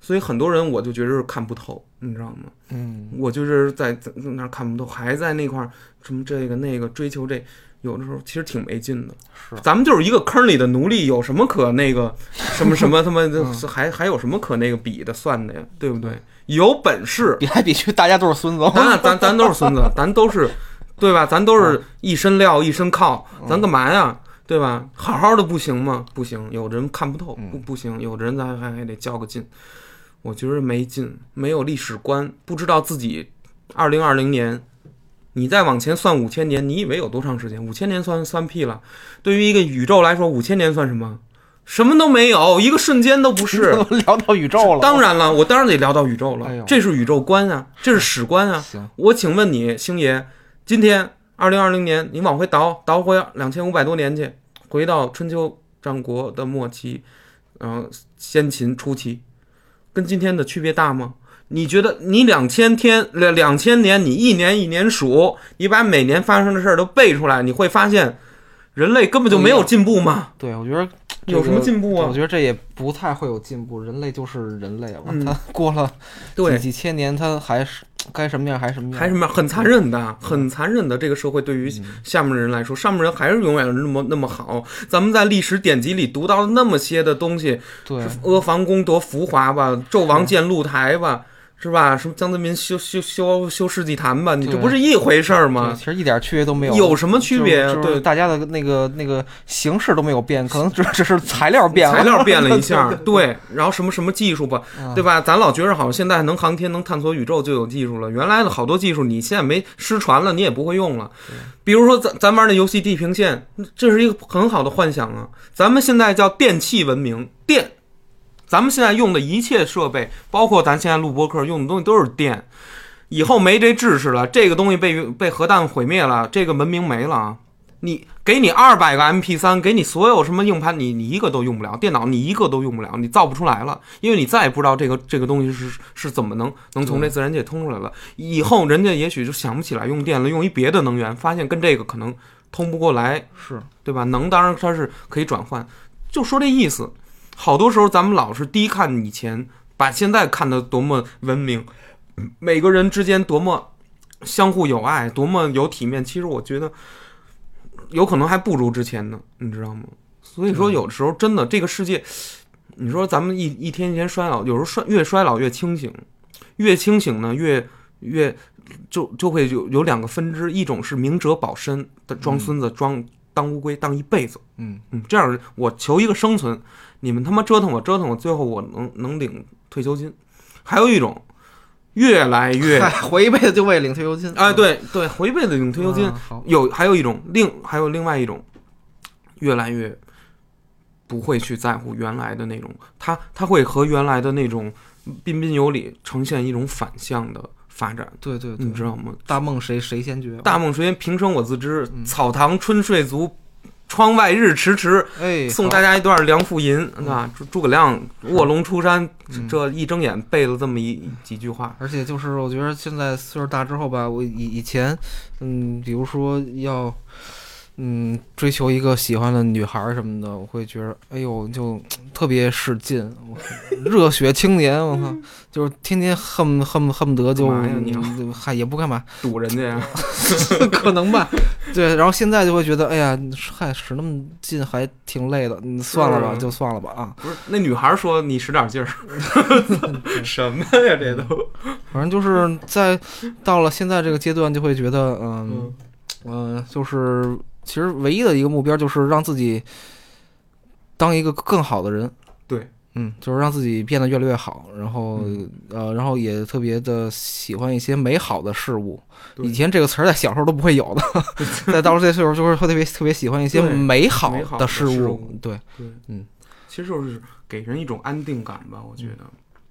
B: 所以很多人我就觉得是看不透，你知道吗？
A: 嗯
B: 我就是在在在那儿看不透，还在那块儿什么这个那个追求这，有的时候其实挺没劲的。
A: 是
B: 咱们就是一个坑里的奴隶，有什么可那个什么什么他妈 的，还还有什么可那个比的算的呀？对不对？有本事，
A: 比来比去，大家都是孙子。
B: 咱咱咱都是孙子，咱都是，对吧？咱都是一身料一身靠，咱干嘛呀？对吧？好好的不行吗？不行，有的人看不透，不不行，有的人咱还还得较个劲。我觉得没劲，没有历史观，不知道自己二零二零年，你再往前算五千年，你以为有多长时间？五千年算算屁了。对于一个宇宙来说，五千年算什么？什么都没有，一个瞬间都不是。
A: 聊到宇宙了，
B: 当然了，我当然得聊到宇宙了，这是宇宙观啊，这是史观啊。
A: 行，
B: 我请问你，星爷，今天二零二零年，你往回倒倒回两千五百多年去，回到春秋战国的末期，然后先秦初期，跟今天的区别大吗？你觉得你两千天两两千年，你一年一年数，你把每年发生的事儿都背出来，你会发现，人类根本就没有进步嘛？
A: 对，我觉得
B: 有什么进步啊
A: 我觉得这也不太会有进步，人类就是人类了，
B: 嗯
A: 他过了
B: 对
A: 几几千年，他还是该什么样还什么样，
B: 还什么样很残忍的，很残忍的。这个社会对于下面的人来说，上面人还是永远那么那么好。咱们在历史典籍里读到了那么些的东西，
A: 对，
B: 阿房宫多浮华吧，纣王建露台吧，是吧？什么江泽民修修修修世纪坛吧，你这不是一回事儿吗
A: 其？实一点区别都没有，
B: 有什么区别啊？
A: 就是就是
B: 对，
A: 大家的那个那个形式都没有变，可能只只是材料变了，
B: 材料变了一下，
A: 对
B: 对，然后什么什么技术吧，
A: 嗯
B: 对吧？咱老觉着好像现在能航天、能探索宇宙就有技术了，原来的好多技术你现在没失传了，你也不会用了。比如说咱咱玩那游戏《地平线》，这是一个很好的幻想啊。咱们现在叫电气文明，电，咱们现在用的一切设备，包括咱现在录播课用的东西都是电。以后没这知识了，这个东西被被核弹毁灭了，这个文明没了啊！你给你二百个 MP 三给你所有什么硬盘，你你一个都用不了，电脑你一个都用不了，你造不出来了，因为你再也不知道这个这个东西是是怎么能能从这自然界通出来了。以后人家也许就想不起来用电了，用一别的能源，发现跟这个可能通不过来，
A: 是
B: 对吧？能当然它是可以转换，就说这意思。好多时候咱们老是低看以前，把现在看得多么文明，每个人之间多么相互友爱，多么有体面。其实我觉得有可能还不如之前呢，你知道吗？所以说，有的时候真的这个世界，你说咱们一一天一天衰老，有时候衰越衰老越清醒，越清醒呢越越就就会有有两个分支，一种是明哲保身的装孙子装当乌龟当一辈子，
A: 嗯
B: 嗯，这样我求一个生存，你们他妈折腾我折腾我，最后我能能领退休金。还有一种越来越
A: 嗨活一辈子就为领退休金。
B: 哎，对对，活一辈子领退休金。
A: 啊，
B: 有还有一种另还有另外一种，越来越不会去在乎原来的那种，他他会和原来的那种彬彬有礼呈现一种反向的发展，
A: 对对对，
B: 你知道吗？
A: 大梦谁谁先觉？
B: 大梦谁先平生我自知，
A: 嗯
B: 草堂春睡足，窗外日迟迟。
A: 哎，
B: 送大家一段《梁父吟》啊，诸诸葛亮卧龙出山，
A: 嗯
B: 这一睁眼背了这么一几句话。
A: 而且就是我觉得现在岁数大之后吧，我以以前，嗯，比如说要，嗯，追求一个喜欢的女孩儿什么的，我会觉得，哎呦，就 特别使劲，我热血青年，我靠，就是天天恨恨恨不得就嗨也不干嘛，
B: 堵人家呀，
A: 可能吧，对，然后现在就会觉得，哎呀，嗨，使那么劲还挺累的，嗯，算了吧，就算了吧啊，
B: 不是那女孩说你使点劲儿，什么呀这都。
A: 反正就是在到了现在这个阶段，就会觉得，嗯
B: 嗯。
A: 嗯、就是其实唯一的一个目标就是让自己当一个更好的人。
B: 对，
A: 嗯，就是让自己变得越来越好，然后、
B: 嗯。
A: 呃，然后也特别的喜欢一些美好的事物。以前这个词儿在小时候都不会有的，在到了这岁数，就是会特别特别喜欢一些美好
B: 的
A: 事
B: 事物。
A: 对，
B: 对，
A: 嗯，
B: 其实就是给人一种安定感吧，我觉得，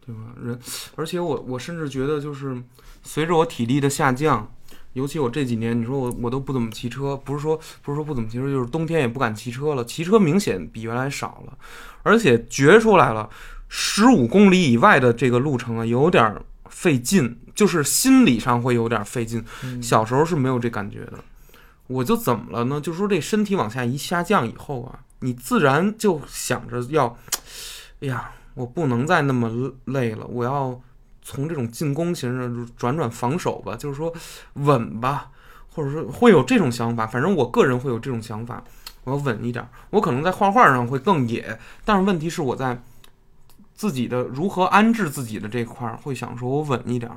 B: 对吧？人，而且我我甚至觉得，就是随着我体力的下降，尤其我这几年，你说我我都不怎么骑车，不是说不是说不怎么骑车，就是冬天也不敢骑车了，骑车明显比原来少了，而且觉出来了，十五公里以外的这个路程啊，有点儿费劲，就是心理上会有点儿费劲。
A: 嗯
B: 小时候是没有这感觉的。我就怎么了呢？就是说这身体往下一下降以后啊，你自然就想着要，哎呀，我不能再那么累了，我要从这种进攻型的转转防守吧，就是说稳吧，或者说会有这种想法。反正我个人会有这种想法，我要稳一点。我可能在画画上会更野，但是问题是我在自己的如何安置自己的这块儿，会想说我稳一点，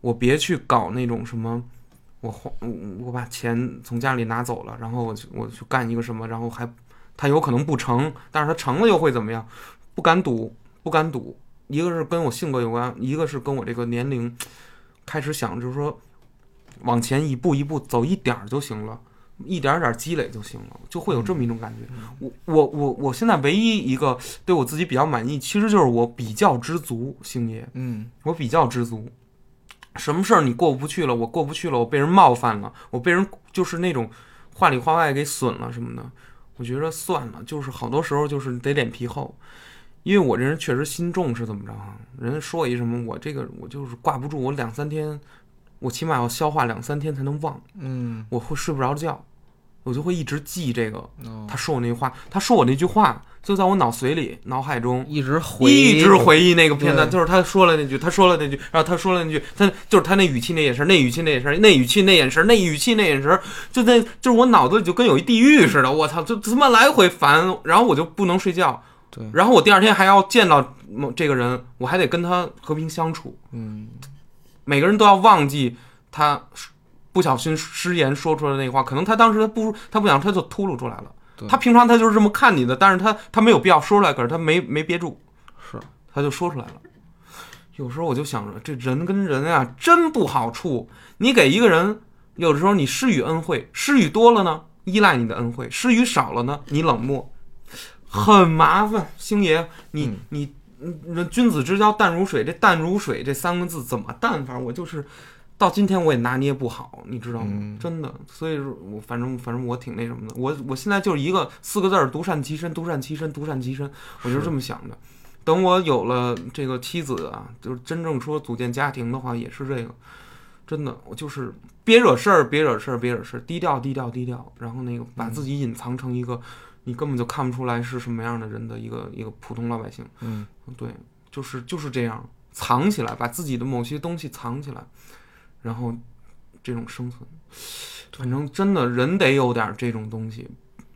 B: 我别去搞那种什么。我花我我把钱从家里拿走了，然后我去我去干一个什么，然后还他有可能不成，但是他成了又会怎么样？不敢赌，不敢赌。一个是跟我性格有关，一个是跟我这个年龄开始想，就是说往前一步一步走一点儿就行了，一点儿点儿积累就行了，就会有这么一种感觉。我我我我现在唯一一个对我自己比较满意，其实就是我比较知足，星爷，
A: 嗯
B: 我比较知足。什么事儿你过不去了，我过不去了，我被人冒犯了，我被人就是那种话里话外给损了什么的，我觉得算了，就是好多时候就是得脸皮厚，因为我这人确实心重是怎么着啊？人家说一什么，我这个我就是挂不住，我两三天，我起码要消化两三天才能忘，
A: 嗯，
B: 我会睡不着觉，我就会一直记这个
A: 哦
B: 他说我那句话，他说我那句话就在我脑髓里、脑海中。
A: 一直回忆
B: 一直回忆那个片段，就是他说了那句，他说了那句，然后他说了那句，他就是他那语气、那眼神、那语气、那眼神、那语气、那眼神、那语气、那眼神，就在就是我脑子里就跟有一地狱似的，我操，就他妈来回烦，然后我就不能睡觉，
A: 对，
B: 然后我第二天还要见到某这个人，我还得跟他和平相处，
A: 嗯
B: 每个人都要忘记他不小心失言说出来的那话，可能他当时他不他不想他就秃噜出来了。
A: 对，
B: 他平常他就是这么看你的，但是他他没有必要说出来，可是他没没憋住，
A: 是，
B: 他就说出来了。有时候我就想着，这人跟人啊真不好处。你给一个人，有的时候你施予恩惠，施予多了呢，依赖你的恩惠；施予少了呢，你冷漠，很麻烦。星爷，你、
A: 嗯
B: 你嗯，君子之交淡如水，这淡如水这三个字怎么淡法？我就是到今天我也拿捏不好，你知道吗？
A: 嗯
B: 真的，所以说我反正反正我挺那什么的。我我现在就是一个四个字儿：独善其身，独善其身，独善其身。我就是这么想的。等我有了这个妻子啊，就是真正说组建家庭的话，也是这个。真的，我就是别惹事儿，别惹事儿，别惹事儿，低调，低调，低调。然后那个把自己隐藏成一个你根本就看不出来是什么样的人的一个一个普通老百姓。
A: 嗯
B: 对，就是就是这样，藏起来，把自己的某些东西藏起来，然后这种生存，反正真的人得有点这种东西，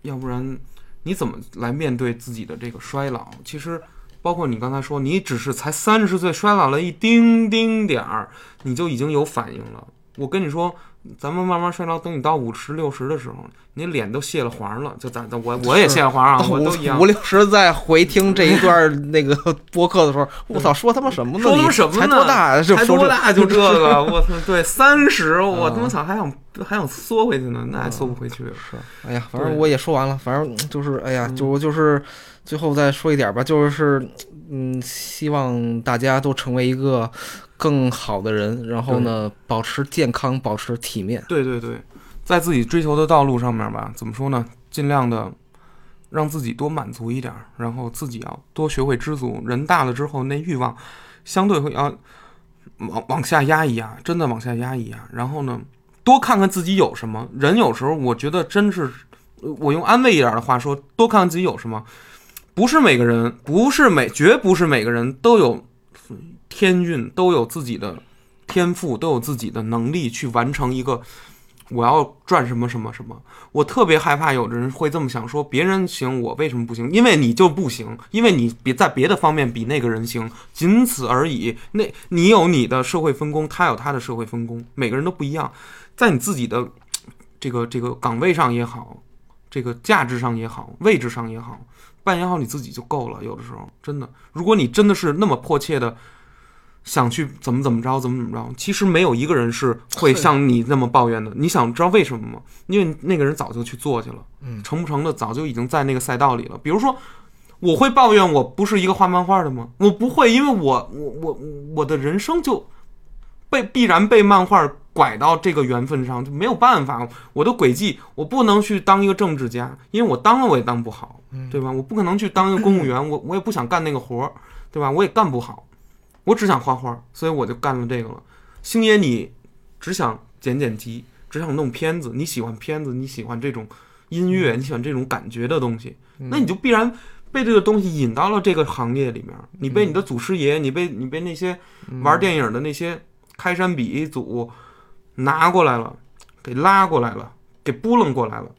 B: 要不然你怎么来面对自己的这个衰老？其实，包括你刚才说，你只是才三十岁，衰老了一丁丁点儿，你就已经有反应了。我跟你说，咱们慢慢衰老，等你到五十六十的时候，你脸都卸了黄了。就咱咱我 我也卸了黄啊，我都一样
A: 五。六十再回听这一段那个播客的时候，我操，说他妈什么呢？
B: 说他妈什么呢？
A: 才多大？就
B: 才多大就这个？我操！对，三十，我他妈
A: 啊
B: 操，还想还想缩回去呢，那还缩不回去。
A: 是，哎呀，反正我也说完了，反正就是，哎呀，
B: 嗯
A: 就就是最后再说一点吧，就是，嗯，希望大家都成为一个更好的人，然后呢，保持健康，保持体面。
B: 对对对，在自己追求的道路上面吧，怎么说呢？尽量的让自己多满足一点儿，然后自己要多学会知足。人大了之后，那欲望相对会要往往下压一压，真的往下压一压。然后呢，多看看自己有什么。人有时候我觉得真是，呃我用安慰一点的话说，多看看自己有什么。不是每个人，不是每，绝不是每个人都有天运，都有自己的天赋，都有自己的能力去完成一个我要赚什么什么什么。我特别害怕有的人会这么想说，别人行，我为什么不行？因为你就不行，因为你别在别的方面比那个人行，仅此而已。那你有你的社会分工，他有他的社会分工，每个人都不一样，在你自己的这个这个岗位上也好，这个价值上也好，位置上也好，扮演好你自己就够了。有的时候真的，如果你真的是那么迫切的。想去怎么怎么着，怎么怎么着，其实没有一个人是会像你那么抱怨的。你想知道为什么吗？因为那个人早就去做去了，
A: 嗯
B: 成不成的早就已经在那个赛道里了。比如说，我会抱怨我不是一个画漫画的吗？我不会，因为我我我我的人生就被必然被漫画拐到这个缘分上，就没有办法。我的轨迹，我不能去当一个政治家，因为我当了我也当不好，对吧？我不可能去当一个公务员，我我也不想干那个活儿，对吧？我也干不好，我只想画画，所以我就干了这个了。星爷，你只想剪剪辑，只想弄片子，你喜欢片子，你喜欢这种音乐，你喜欢这种感觉的东西，那你就必然被这个东西引到了这个行业里面。你被你的祖师爷，你被你被那些玩电影的那些开山鼻祖拿过来了，给拉过来了，给拨楞过来了，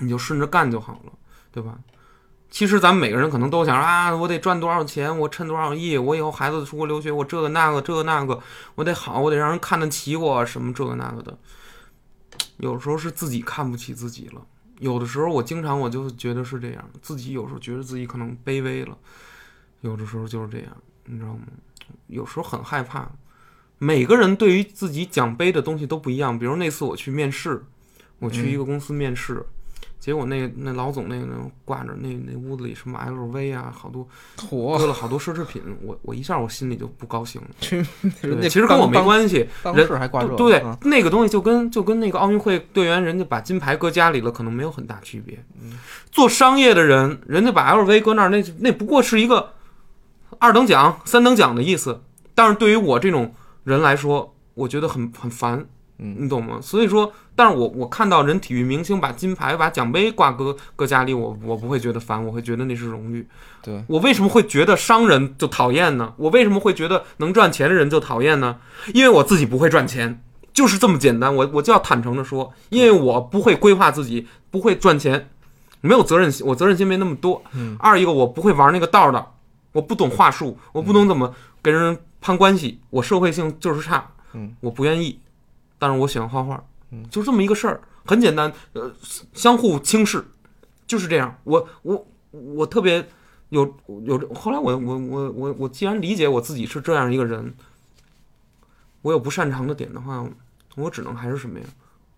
B: 你就顺着干就好了，对吧？其实咱们每个人可能都想啊，我得赚多少钱，我趁多少亿，我以后孩子出国留学，我这个那个这个那个，我得好，我得让人看得起我，什么这个那个的。有时候是自己看不起自己了，有的时候我经常我就觉得是这样，自己有时候觉得自己可能卑微了，有的时候就是这样，你知道吗？有时候很害怕。每个人对于自己奖杯的东西都不一样。比如那次我去面试，我去一个公司面试，结果那那老总那个挂着那那屋子里什么 LV 啊，好多
A: 火
B: 搁了好多奢侈品，我我一下我心里就不高兴了。其实跟我没关系，
A: 当
B: 人
A: 时还挂这，
B: 对
A: 啊，
B: 那个东西就跟就跟那个奥运会队员人家把金牌搁家里了，可能没有很大区别。做商业的人，人家把 LV 搁那儿，那那不过是一个二等奖、三等奖的意思。但是对于我这种人来说，我觉得很很烦，
A: 嗯
B: 你懂吗？所以说，但是我我看到人体育明星把金牌、把奖杯挂搁搁家里，我我不会觉得烦，我会觉得那是荣誉。
A: 对，
B: 我为什么会觉得商人就讨厌呢？我为什么会觉得能赚钱的人就讨厌呢？因为我自己不会赚钱，就是这么简单。我我就要坦诚的说，因为我不会规划自己，不会赚钱，没有责任心，我责任心没那么多。
A: 嗯
B: 二一个我不会玩那个道的，我不懂话术，我不懂怎么跟人攀关系，我社会性就是差，
A: 嗯，
B: 我不愿意，但是我喜欢画画，
A: 嗯，
B: 就这么一个事儿，很简单，呃，相互轻视，就是这样。我我我特别有有，后来我我我我我既然理解我自己是这样一个人，我有不擅长的点的话，我只能还是什么呀，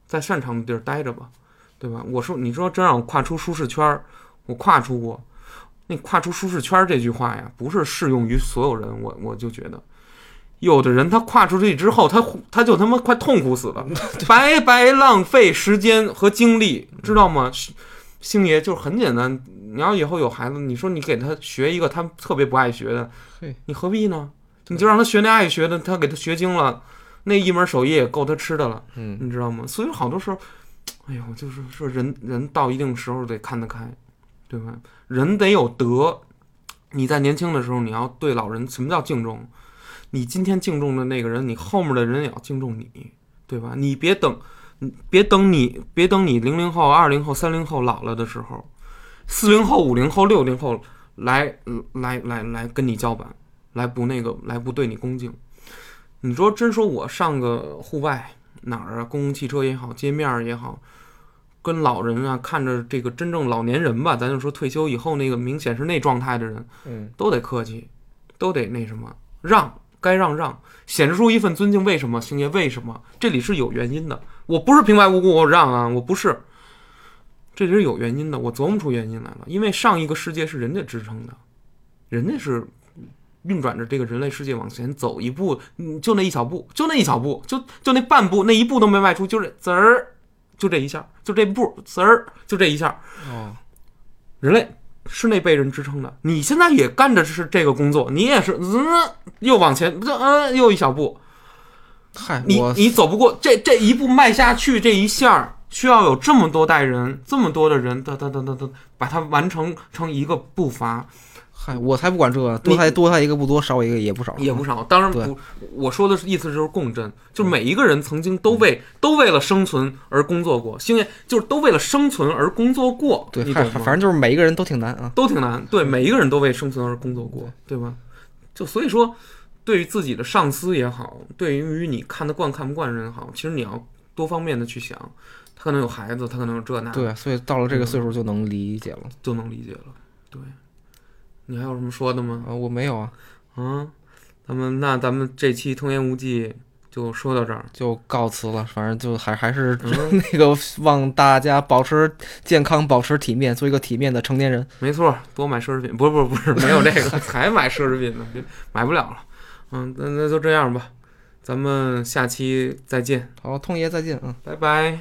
B: 在擅长的地儿待着吧，对吧？我说你说真让我跨出舒适圈儿，我跨出过。那跨出舒适圈儿这句话呀，不是适用于所有人，我我就觉得，有的人他跨出去之后，他他就他妈快痛苦死了，白白浪费时间和精力，知道吗？星爷就是很简单，你要以后有孩子，你说你给他学一个他特别不爱学的，你何必呢？你就让他学那爱学的，他给他学精了，那一门手艺也够他吃的了，
A: 嗯，
B: 你知道吗？所以好多时候，哎呦，就是说人人到一定时候得看得开，对吧？人得有德。你在年轻的时候，你要对老人，什么叫敬重？你今天敬重的那个人，你后面的人也要敬重你，对吧？你别等别等你别等你零零后、二零后、三零后老了的时候，四零后、五零后、六零后来来来来跟你叫板，来不那个来不对你恭敬。你说真说我上个户外哪儿啊，公共汽车也好，街面儿也好，跟老人啊看着这个真正老年人吧，咱就说退休以后那个明显是那状态的人，
A: 嗯，
B: 都得客气，都得那什么让，该让让，显示出一份尊敬。为什么，星爷？为什么？这里是有原因的。我不是平白无故我让啊，我不是，这里是有原因的。我琢磨出原因来了，因为上一个世界是人家支撑的，人家是运转着这个人类世界往前走一步，嗯，就那一小步，就那一小步，就就那半步，那一步都没迈出，就是滋儿，就这一下，就这步滋儿，就这一下，
A: 哦，
B: 人类是那被人支撑的。你现在也干着是这个工作，你也是，嗯，又往前，这嗯，又一小步，
A: 嗨，
B: 你你走不过这这一步迈下去，这一下儿需要有这么多代人，这么多的人，哒哒哒哒哒，把它完成成一个步伐，
A: 嗨，我才不管这个，多他多他一个不多，少一个也不少，
B: 也不少。当然
A: 对
B: 不，我说的是意思就是共振，就是每一个人曾经都为都为了生存而工作过，星爷就是都为了生存而工作过，
A: 对？反正就是每一个人都挺难啊。
B: 都挺难，对，每一个人都为生存而工作过，对吧？就所以说，对于自己的上司也好，对于你看得惯看不惯人也好，其实你要多方面的去想，他可能有孩子，他可能有这那，
A: 对，所以到了这个岁数就能理解了。
B: 就能理解了。对，你还有什么说的吗？
A: 啊，我没有啊，
B: 啊，咱们那咱们这期童言无忌就说到这儿。
A: 就告辞了。反正就还还是
B: 嗯
A: 那个望大家保持健康，保持体面，做一个体面的成年人。
B: 没错，多买奢侈品，不是不是不是，没有这个，才买奢侈品呢，别买不了了。嗯，那那就这样吧，咱们下期再见，
A: 好，通爷再见，嗯。
B: 拜拜。